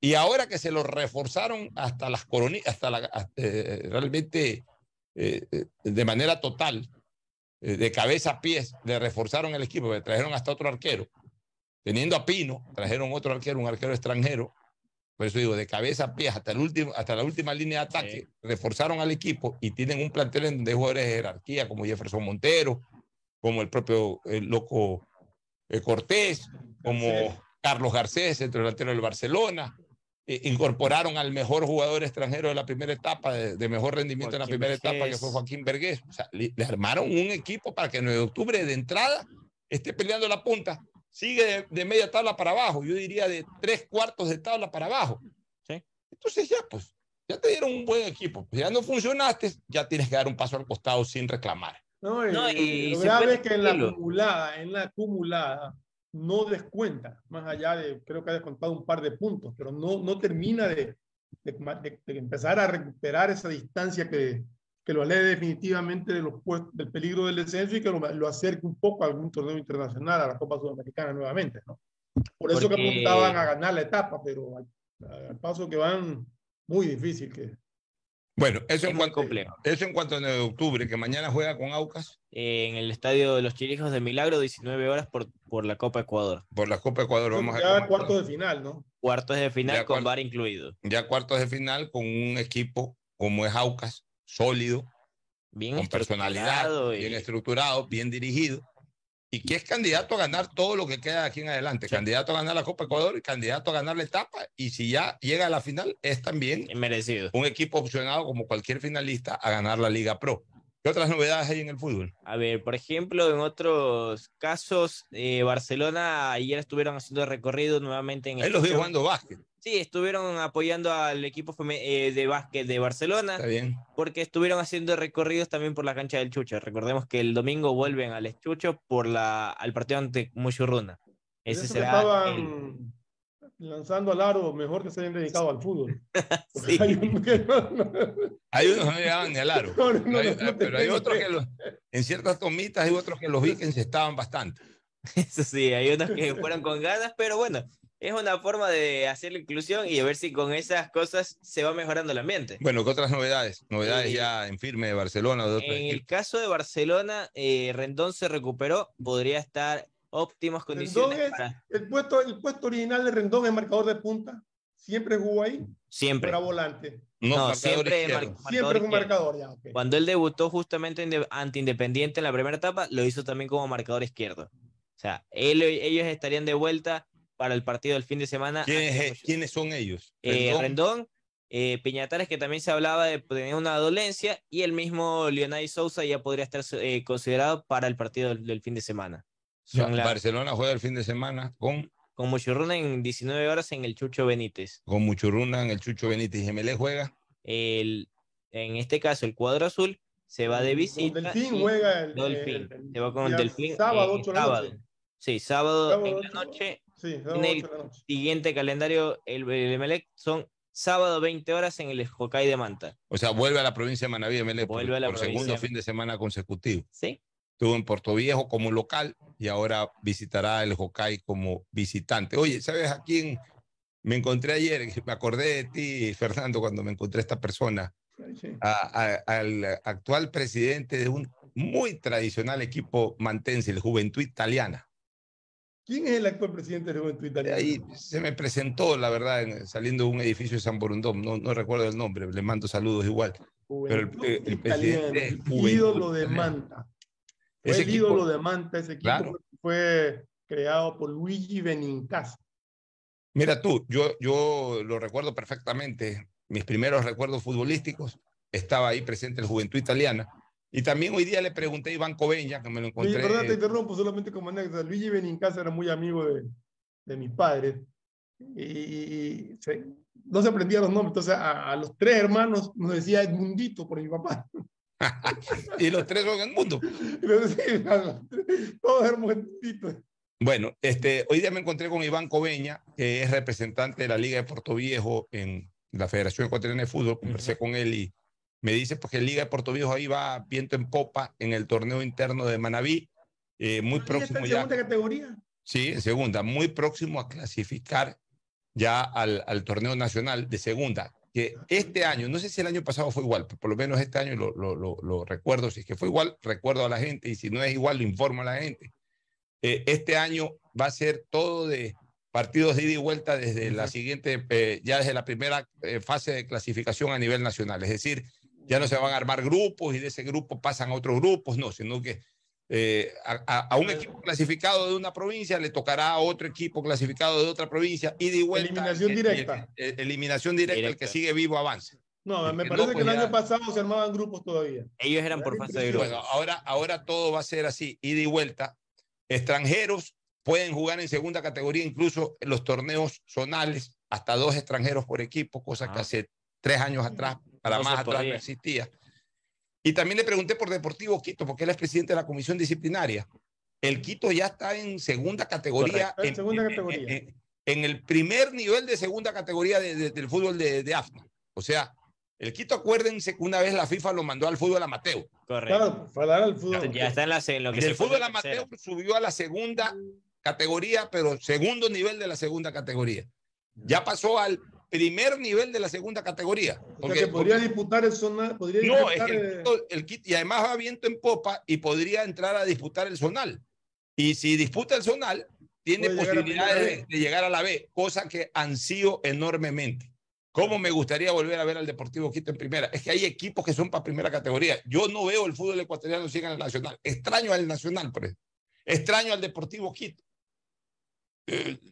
Y ahora que se lo reforzaron hasta las coronillas, hasta la, hasta, eh, realmente eh, eh, de manera total, de cabeza a pies, le reforzaron el equipo, le trajeron hasta otro arquero. Teniendo a Pino, trajeron otro arquero, un arquero extranjero. Por eso digo, de cabeza a pies hasta, el último, hasta la última línea de ataque, reforzaron al equipo y tienen un plantel en- de jugadores de jerarquía como Jefferson Montero, como el propio eh, loco eh, Cortés, como. Carlos Garcés, centro delantero del Barcelona. Eh, incorporaron al mejor jugador extranjero de la primera etapa, de, de mejor rendimiento en la Joaquín primera etapa, que fue Joaquín Vergés. O sea, le, le armaron un equipo para que en 9 de octubre de entrada esté peleando la punta. Sigue de, de media tabla para abajo, yo diría de tres cuartos de tabla para abajo. Sí. Entonces ya, pues, ya te dieron un buen equipo. Pues ya no funcionaste, ya tienes que dar un paso al costado sin reclamar. No, y- No, y lo grave es que en la acumulada, en la acumulada, no descuenta, más allá de, creo que ha descontado un par de puntos, pero no, no termina de, de, de- de empezar a recuperar esa distancia que, que lo aleje definitivamente de los del peligro del descenso y que lo, lo acerque un poco a algún torneo internacional, a la Copa Sudamericana nuevamente, ¿no? Por eso que Porque- apuntaban a ganar la etapa, pero al, al paso que van, muy difícil que, Bueno, eso Es en, muy cuanto, complejo. eso en cuanto a 9 de octubre, que mañana juega con Aucas Eh, en el estadio de los Chirijos de Milagro, 19 horas por, por la Copa Ecuador. por la Copa Ecuador. Vamos a ya cuartos de final, ¿no? Cuartos de final Ya con VAR incluido. ya cuartos de final con un equipo como es Aucas, sólido, Bien con personalidad, y- bien estructurado, bien dirigido, y que es candidato a ganar todo lo que queda de aquí en adelante. Candidato a ganar la Copa Ecuador y candidato a ganar la etapa. Y si ya llega a la final, es también merecido. un equipo opcionado como cualquier finalista a ganar la Liga Pro. ¿Qué otras novedades hay en el fútbol? A ver, por ejemplo, en otros casos, eh, Barcelona ayer estuvieron haciendo recorrido nuevamente en Ahí los vi Estación- jugando básquet. Sí, estuvieron apoyando al equipo eh, de básquet de Barcelona. Está bien. Porque estuvieron haciendo recorridos también por la cancha del Chucho. Recordemos que el domingo vuelven al Chucho por la, al partido ante Muchurruna. Ese será estaban el- lanzando al aro, mejor que se hayan dedicado al fútbol. Sí. Hay uno que no- no- Hay unos que no llegaban ni al aro. No, no, Pero hay, no, no te pero hay tengo otros que los- en ciertas tomitas hay otros que los vi que encestaban bastante. Eso sí, hay unos que fueron con ganas, pero bueno, es una forma de hacer la inclusión y a ver si con esas cosas se va mejorando el ambiente. Bueno, ¿qué otras novedades? Novedades ya en firme de Barcelona de En el caso de Barcelona, eh, Rendón se recuperó, podría estar óptimas Rendón condiciones es, para el, puesto, el puesto original de Rendón es marcador de punta. Siempre jugó ahí. siempre. Era volante. No, No, siempre mar- marcador Siempre es un marcador ya. ok. Cuando él debutó justamente ante Independiente en la primera etapa, lo hizo también como marcador izquierdo. O sea, él- ellos estarían de vuelta para el partido del fin de semana. ¿Quiénes, ante eh, Mucho- ¿Quiénes son ellos? Eh, Rendón. Rendón, eh, Piñatares, que también se hablaba de tener una dolencia, y el mismo Leonay Sousa ya podría estar eh, considerado para el partido del, del fin de semana. Ya, Son la- Barcelona juega el fin de semana con, con Muchurruna en 19 horas en el Chucho Benítez. con Muchurruna en el Chucho Benítez y Gemelé juega. El, en este caso, el cuadro azul se va de Con visita. Delfín y- juega el, Delfín. el- el se va con el Delfín. Sábado, eh, 8 de la sábado. noche. Sí, sábado, Sábado, en la noche. Sí, En el 8 de la noche. siguiente calendario, el, el Emelec son sábado 20 horas en el Hokkaido de Manta. O sea, vuelve a la provincia de Manaví por, Vuelve a la por segundo provincia. fin de semana consecutivo. Sí. Estuvo en Puerto Viejo como local y ahora visitará el Hokkaido como visitante. Oye, ¿sabes a quién me encontré ayer? Me acordé de ti, Fernando, cuando me encontré a esta persona. A- a- al actual presidente de un muy tradicional equipo mantense, el Juventud Italiana. ¿Quién es el actual presidente de Juventud Italiana? Ahí se me presentó, la verdad, en- saliendo de un edificio de San Borondón, no, no recuerdo el nombre, le mando saludos igual. Pero el, Juventud el- el Italiana, presidente el Juventud ídolo de. Manta. Fue Ese el equipo- ídolo de Manta, ese equipo Claro. fue creado por Luigi Benincasa. Mira tú, yo, yo lo recuerdo perfectamente. Mis primeros recuerdos futbolísticos, estaba ahí presente el Juventud Italiana. Y también hoy día le pregunté a Iván Coveña, que me lo encontré. perdón, te interrumpo solamente como anécdota. Luigi Benincasa era muy amigo de, de mis padres y, se- no se aprendían los nombres. Entonces, a, a los tres hermanos nos decía Edmundito por mi papá. y los tres son el mundo. Todos Edmunditos. Bueno, este, hoy día me encontré con Iván Coveña, que es representante de la Liga de Puerto Viejo en la Federación Ecuatoriana de Fútbol. Conversé con él y me dice pues, que la Liga de Puerto Viejo ahí va viento en popa en el torneo interno de Manaví. eh, muy ¿Y está próximo en ya. segunda categoría? Sí, en segunda, muy próximo a clasificar ya al, al torneo nacional de segunda, que este año, no sé si el año pasado fue igual, pero por lo menos este año lo, lo, lo, lo recuerdo, si es que fue igual, recuerdo a la gente, y si no es igual, lo informo a la gente. Eh, este año va a ser todo de partidos de ida y vuelta desde la siguiente, eh, ya desde la primera eh, fase de clasificación a nivel nacional, es decir, ya no se van a armar grupos y de ese grupo pasan a otros grupos, no, sino que eh, a, a- a un equipo clasificado de una provincia le tocará a otro equipo clasificado de otra provincia y de vuelta. Eliminación el- directa. el- el- eliminación directa, el que sigue vivo avanza. No, El me que parece no, que el año pasado se armaban grupos todavía. Ellos eran por fase de grupos. Bueno, ahora, ahora todo va a ser así, ida y vuelta. Extranjeros pueden jugar en segunda categoría, incluso en los torneos zonales, hasta dos extranjeros por equipo, cosa que hace tres años atrás, para No más atrás no existía. Y también le pregunté por Deportivo Quito, porque él es presidente de la comisión disciplinaria. El Quito ya está en segunda categoría. Correcto. En En, segunda en- categoría. en- en el primer nivel de segunda categoría de- de- del fútbol de, de AFNA. O sea, el Quito, acuérdense que una vez la FIFA lo mandó al fútbol amateur. Correcto. Claro, para dar al fútbol. Ya está en, la, en lo que Y se el fue fútbol amateur subió a la segunda categoría, pero segundo nivel de la segunda categoría. Ya pasó al primer nivel de la segunda categoría. O sea, Porque- que podría porque- disputar el zonal. Podría no, es disputar, que el eh, el Quito- y además va viento en popa y podría entrar a disputar el zonal. Y si disputa el zonal, tiene posibilidades de, de llegar a la B, cosa que ansío enormemente. ¿Cómo me gustaría volver a ver al Deportivo Quito en primera? Es que hay equipos que son para primera categoría. Yo no veo el fútbol ecuatoriano siga en el Nacional. Extraño al Nacional, por ejemplo. Extraño al Deportivo Quito.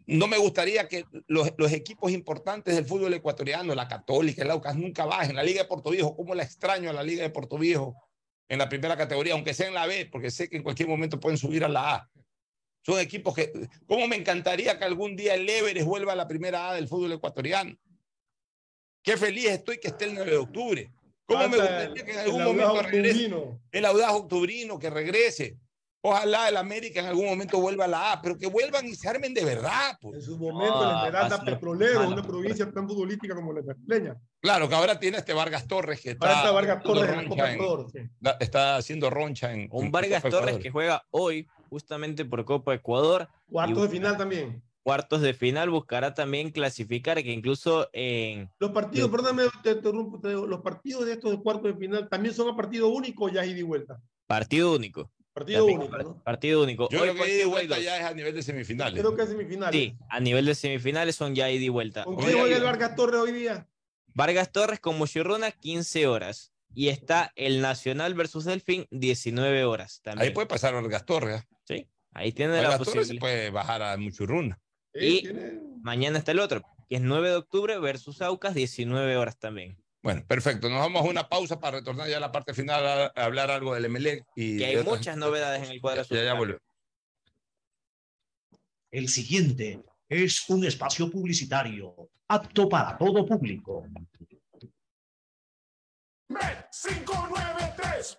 No me gustaría que los, los equipos importantes del fútbol ecuatoriano, la Católica, el Aucas, nunca bajen. La Liga de Puerto Viejo, ¿cómo la extraño a la Liga de Puerto Viejo en la primera categoría, aunque sea en la B, porque sé que en cualquier momento pueden subir a la A? Son equipos que, ¿cómo me encantaría que algún día el Everest vuelva a la primera A del fútbol ecuatoriano? Qué feliz estoy que esté el 9 de octubre. ¿Cómo me gustaría que en algún momento regrese Octubrino. el audaz octubrino que regrese? Ojalá el América en algún momento vuelva a la A, pero que vuelvan y se armen de verdad. pues. En su momento, la Esmeralda Petrolero, una provincia tan futbolística como la brasileña. Claro, que ahora tiene este Vargas Torres que está, está Vargas haciendo Torres roncha Copa en- Ecuador, sí. está haciendo roncha en Un en Vargas Copa Torres Ecuador. que juega hoy justamente por Copa Ecuador. Cuartos y de final también. Cuartos de final buscará también clasificar, que incluso en Los partidos, perdóname, te interrumpo, te digo, los partidos de estos de cuartos de final también son a partido único o ya ida y vuelta. partido único. Partido único. Partido único. Yo Hoy, creo que ida y vuelta ya es a nivel de semifinales. Creo que es semifinales. Sí, a nivel de semifinales son ya ida y vuelta. ¿Con quién juega el Vargas Torres hoy día? Vargas Torres con Muchirruna, 15 horas. Y está el Nacional versus Delfín, 19 horas también. Ahí puede pasar Vargas Torres. ¿eh? Sí, ahí tiene la Vargas Torres se posibilidad. puede bajar a Muchurruna. Y mañana está el otro, que es 9 de octubre versus Aucas, 19 horas también. Bueno, perfecto. Nos vamos a una pausa para retornar ya a la parte final a, a hablar algo del MLE. Y Que hay otras- muchas novedades en el cuadro Ya, ya volvemos. El siguiente es un espacio publicitario apto para todo público. Bet593.es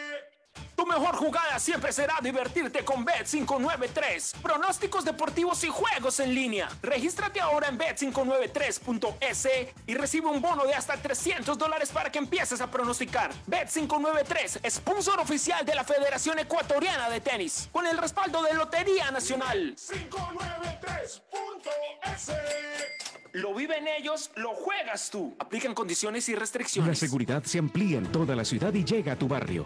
Bet593.es. Tu mejor jugada siempre será divertirte con Bet593. Pronósticos deportivos y juegos en línea. Regístrate ahora en Bet593.es y recibe un bono de hasta 300 dólares para que empieces a pronosticar. Bet593, sponsor oficial de la Federación Ecuatoriana de Tenis, con el respaldo de Lotería Nacional. 593.es. Lo viven ellos, lo juegas tú. Aplican condiciones y La restricciones. seguridad se amplía en toda la ciudad y llega a tu barrio.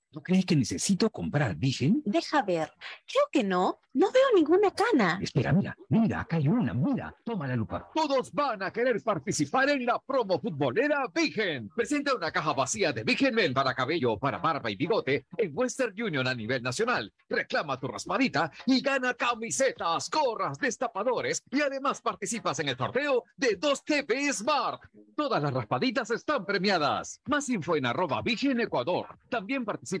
¿no crees que necesito comprar Vigen? Deja ver. Creo que no. No veo ninguna cana. Espera, mira, mira, acá hay una, mira. Toma la lupa. Todos van a querer participar en la promo futbolera Vigen. Presenta una caja vacía de Vigen Men para cabello, para barba y bigote en Western Union a nivel nacional. Reclama tu raspadita y gana camisetas, gorras, destapadores y además participas en el sorteo de 2 TV Smart. Todas las raspaditas están premiadas. Más info en arroba Vigen Ecuador. También participa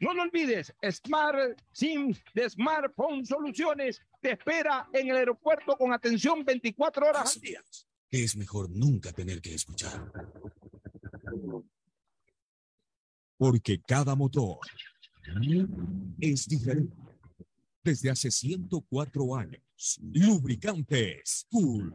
No lo olvides, Smart SIM de Smartphone Soluciones te espera en el aeropuerto con atención 24 horas al día. Es mejor nunca tener que escuchar. Porque cada motor es diferente. Desde hace 104 años, Lubricantes Cool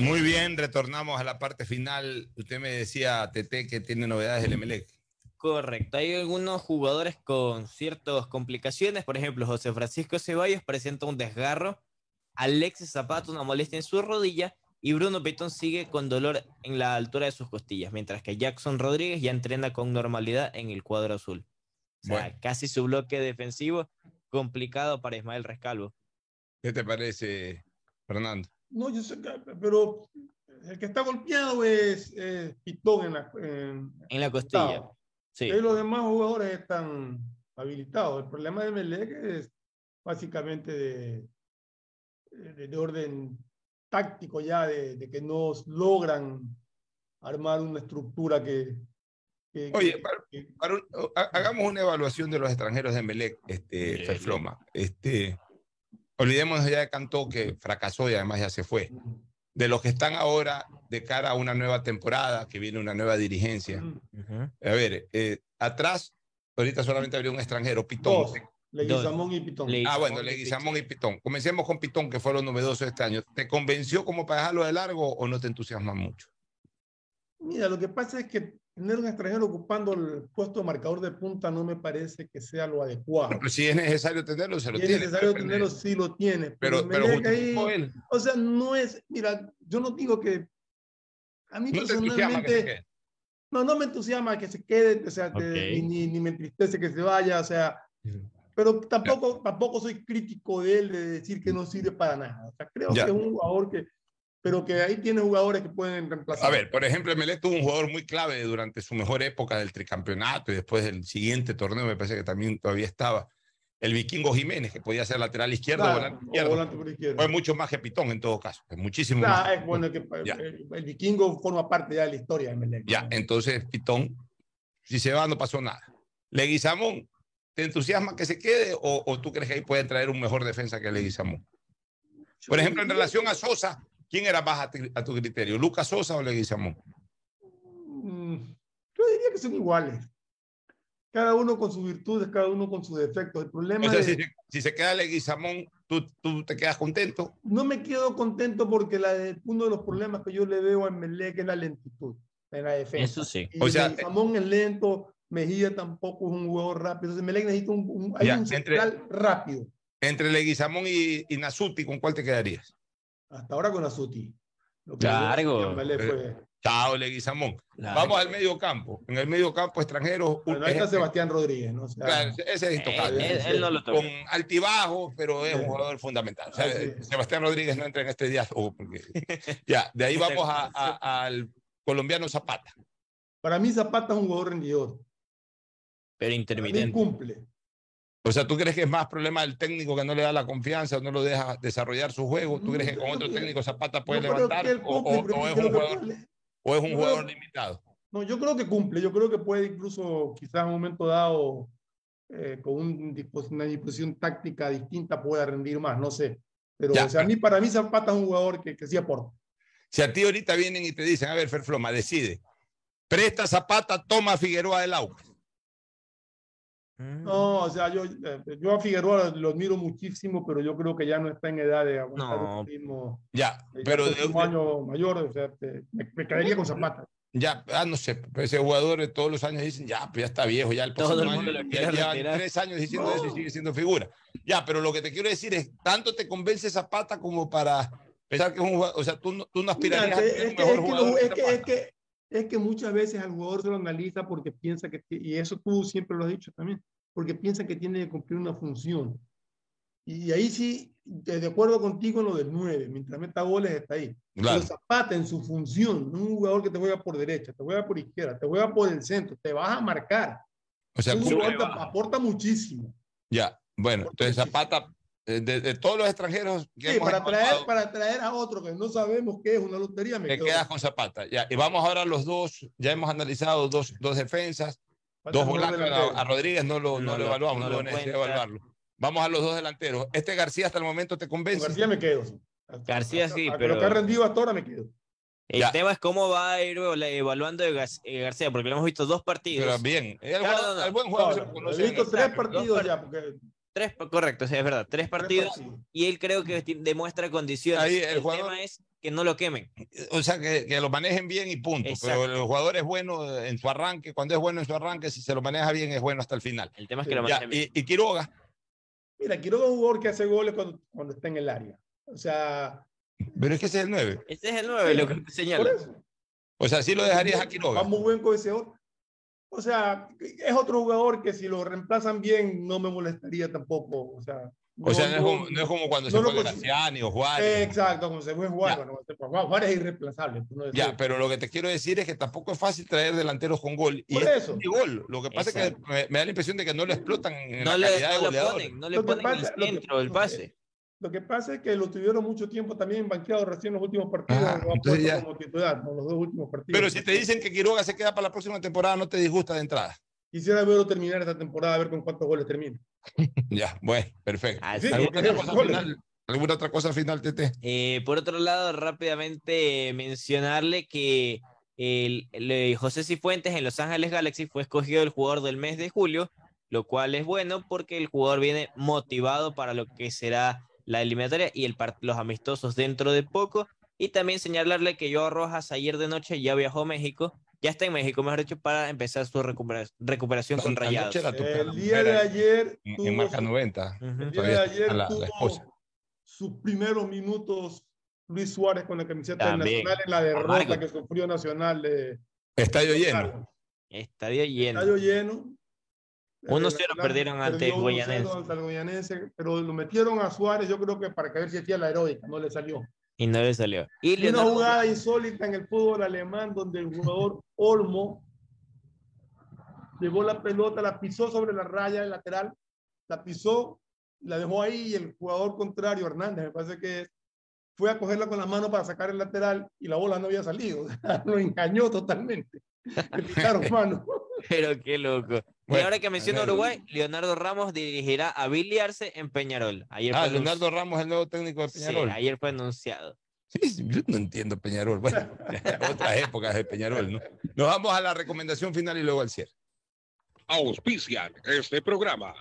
Muy bien, retornamos a la parte final. Usted me decía, Tete, que tiene novedades del Emelec. Correcto, hay algunos jugadores con ciertas complicaciones, por ejemplo, José Francisco Ceballos presenta un desgarro, Alexis Zapata una molestia en su rodilla y Bruno Petón sigue con dolor en la altura de sus costillas, mientras que Jackson Rodríguez ya entrena con normalidad en el cuadro azul. O sea, Bueno. casi su bloque defensivo complicado para Ismael Rescalvo. ¿Qué te parece, Fernando? No, yo sé que, pero el que está golpeado es, es Pitón en la, en, En la costilla. Sí. Y los demás jugadores están habilitados. El problema de Melec es básicamente de, de, de orden táctico ya, de, de que no logran armar una estructura que... que- Oye, que- para- para un- ha- hagamos una evaluación de los extranjeros de Melec, este, Ferfloma. Este, olvidémonos ya de Cantó, que fracasó y además ya se fue. De los que están ahora de cara a una nueva temporada, que viene una nueva dirigencia. A ver, eh, atrás, ahorita solamente habría un extranjero, Pitón. Dos, Leguizamón y Pitón. Ah, bueno, Leguizamón y Pitón. Comencemos con Pitón, que fue lo novedoso este año. ¿Te convenció como para dejarlo de largo o no te entusiasma mucho? Mira, lo que pasa es que tener un extranjero ocupando el puesto de marcador de punta no me parece que sea lo adecuado. Pero si es necesario tenerlo, se lo Si es tiene. necesario tenerlo, sí lo tiene. Pero- pero Melec justificó él. O sea, no es, mira, yo no digo que a mí ¿No que personalmente, no, no me entusiasma que se quede, o sea, te- Ok. ni, ni- ni me entristece que se vaya, o sea, pero tampoco, tampoco soy crítico de él de decir que no sirve para nada. O sea, creo Ya. que es un jugador que, pero que ahí tiene jugadores que pueden reemplazar. A ver, por ejemplo, Emelec tuvo un jugador muy clave durante su mejor época del tricampeonato y después del siguiente torneo, me parece que también todavía estaba. El vikingo Jiménez, que podía ser lateral izquierdo Claro, o volante o izquierdo. volante por. Fue mucho más que Pitón en todo caso. Es muchísimo Claro, más. es bueno que Ya. el, el vikingo forma parte ya de la historia de Melec. Ya, entonces Pitón, si se va, no pasó nada. Leguizamón, ¿te entusiasma que se quede o, o tú crees que ahí puede traer un mejor defensa que Leguizamón? Por ejemplo, en relación a Sosa, ¿quién era más a, ti- a tu criterio? ¿Lucas Sosa o Leguizamón? Mm, Yo diría que son iguales. Cada uno con sus virtudes, cada uno con sus defectos. El problema O sea, de- si, se- si se queda Leguizamón, ¿tú, ¿tú te quedas contento? no me quedo contento porque la uno de los problemas que yo le veo a Melec es la lentitud en la defensa. Eso sí. Y O sea, Samón es lento, Mejía tampoco es un jugador rápido. Entonces Melec necesita un, un- hay Ya, un entre- central rápido. Entre Leguizamón y, y Nasuti, ¿con cuál te quedarías? Hasta ahora con Azuti. Lo que Largo. fue- Chao, Leguizamón. Largo. Vamos al medio campo. En el medio campo extranjero. Bueno, ahí está Sebastián Rodríguez, ¿no? O sea, Claro, ese es intocable. él- él no lo toca. Con altibajo, pero es un jugador fundamental. O sea, Sebastián Rodríguez no entra en este día. oh, porque- ya, de ahí vamos a- a- al colombiano Zapata. Para mí Zapata es un jugador rendidor. Pero Para mí intermitente. cumple. O sea, ¿tú crees que es más problema del técnico que no le da la confianza o no lo deja desarrollar su juego? ¿Tú crees que con otro técnico Zapata puede creo levantar o, o- o es un que jugador, o es un yo jugador creo- limitado? No, yo creo que cumple. Yo creo que puede incluso, quizás en un momento dado, eh, con un dispos- una disposición táctica distinta, pueda rendir más. No sé. Pero Ya, o sea, a mí, para mí Zapata es un jugador que, que sí aporta. Si a ti ahorita vienen y te dicen, a ver, Ferfloma, decide. Presta Zapata, toma Figueroa del Aucas. No, o sea, yo, eh, yo a Figueroa lo admiro muchísimo, pero yo creo que ya no está en edad de aguantar No. un ritmo. Ya, eh, pero ya es un año mayor, o sea, te- me, me quedaría con Zapata. Ya, ah, no sé, pero ese jugador de todos los años dicen, ya, pues ya está viejo, ya el Todo el mundo año, lo ya llevan tres años diciendo eso y sigue siendo figura. Ya, pero lo que te quiero decir es, ¿tanto te convence Zapata como para pensar que es un jugador, o sea, tú no, tú no Mira, aspirarías que- a ser es, un que, mejor es, que, jugador es, que, es, que, es que muchas veces al jugador se lo analiza porque piensa que, y eso tú siempre lo has dicho también, porque piensa que tiene que cumplir una función. Y ahí sí, de acuerdo contigo en lo del 9, mientras meta goles está ahí. Claro. Pero Zapata en su función, no un jugador que te juega por derecha, te juega por izquierda, te juega por el centro, te vas a marcar. O sea, Un jugador aporta muchísimo. ya. Bueno, entonces Zapata, de, de todos los extranjeros que Sí, hemos para traer, para traer a otro que no sabemos qué es una lotería, me te quedo. quedas con Zapata. Ya. Y vamos ahora a los dos, ya hemos analizado dos, dos defensas, Falta dos volantes. A, a Rodríguez no lo, no No lo evaluamos, no no, lo cuenta. evaluarlo. Vamos a los dos delanteros. Este García hasta el momento te Con convence. García me quedo. sí. García sí, A- a pero lo que ha rendido hasta ahora me quedo. el Ya. tema es cómo va a ir evaluando García, porque lo hemos visto dos partidos. Pero bien, el, no. el buen jugador se No, lo he visto tres partidos ya, porque Tres, correcto, sí, es verdad. Tres partidos y él creo que demuestra condiciones. Ahí el el jugador- tema es que no lo quemen. O sea, que, que lo manejen bien y punto. Exacto. Pero el jugador es bueno en su arranque. Cuando es bueno en su arranque, si se lo maneja bien, es bueno hasta el final. El tema es que lo Ya, manejen bien. y, y Quiroga, Mira, Quiroga es un jugador que hace goles cuando, cuando está en el área. O sea, pero es que ese es el 9. Este es el 9, lo que señala. O sea, sí lo dejarías a Quiroga. Va muy buen cohesión. O sea, es otro jugador que si lo reemplazan bien no me molestaría tampoco. O sea, O sea, no es como, no es como cuando no se fue Graciani o Juárez. Eh, exacto, como se fue Juárez. Bueno, Juárez Juárez es irreemplazable. Ya, pero lo que te quiero decir es que tampoco es fácil traer delanteros con gol. Y Por eso. gol. Lo que pasa es que me, me da la impresión de que no lo explotan en No la le, calidad de no le goleador. ponen, no le ponen pasa- el que- centro que- pase. Lo que pasa es que lo tuvieron mucho tiempo también banqueado recién en los últimos partidos. Puesto ya- como titular, con los dos últimos partidos. Pero si te dicen que Quiroga se queda para la próxima temporada, no te disgusta de entrada. Quisiera verlo terminar esta temporada, a ver con cuántos goles termina. Ya, bueno, perfecto. Así. ¿Alguna otra cosa final? ¿Alguna otra cosa final, Tete? Eh, por otro lado, rápidamente eh, mencionarle que el, el- José Cifuentes en Los Ángeles Galaxy fue escogido el jugador del mes de julio, lo cual es bueno porque el jugador viene motivado para lo que será la eliminatoria y el los amistosos dentro de poco. Y también señalarle que Joao Rojas ayer de noche ya viajó a México, ya está en México, mejor dicho, para empezar su recupera- recuperación con Rayados. El día de ayer en, tuvo, en marca su- 90. Ujú. el día de ayer la- tuvo sus primeros minutos Luis Suárez con la camiseta del También. Nacional en la derrota Amargo. que sufrió Nacional de Estadio lleno. Estadio lleno. Estadio lleno. 1-0 Nacional perdieron ante perdió 1-0 Guayanense. ante el Guayanense, pero lo metieron a Suárez, yo creo que para que ver si hacía la heroica, no le salió. Y no le salió. Y Y una jugada insólita en el fútbol alemán donde el jugador Olmo llevó la pelota, la pisó sobre la raya del lateral, la pisó, la dejó ahí y el jugador contrario, Hernández, me parece que es, fue a cogerla con la mano para sacar el lateral y la bola no había salido. Lo engañó totalmente. Le picaron mano. Pero qué loco. Y ahora que menciona Leonardo- Uruguay, Leonardo Ramos dirigirá a Billy Arce en Peñarol. Ayer Ah, anunci- Leonardo Ramos, el nuevo técnico de Sí, Peñarol. ayer fue anunciado. Sí, sí, yo no entiendo Peñarol. Bueno, otras épocas de Peñarol, ¿no? Nos vamos a la recomendación final y luego al cierre. Auspician este programa.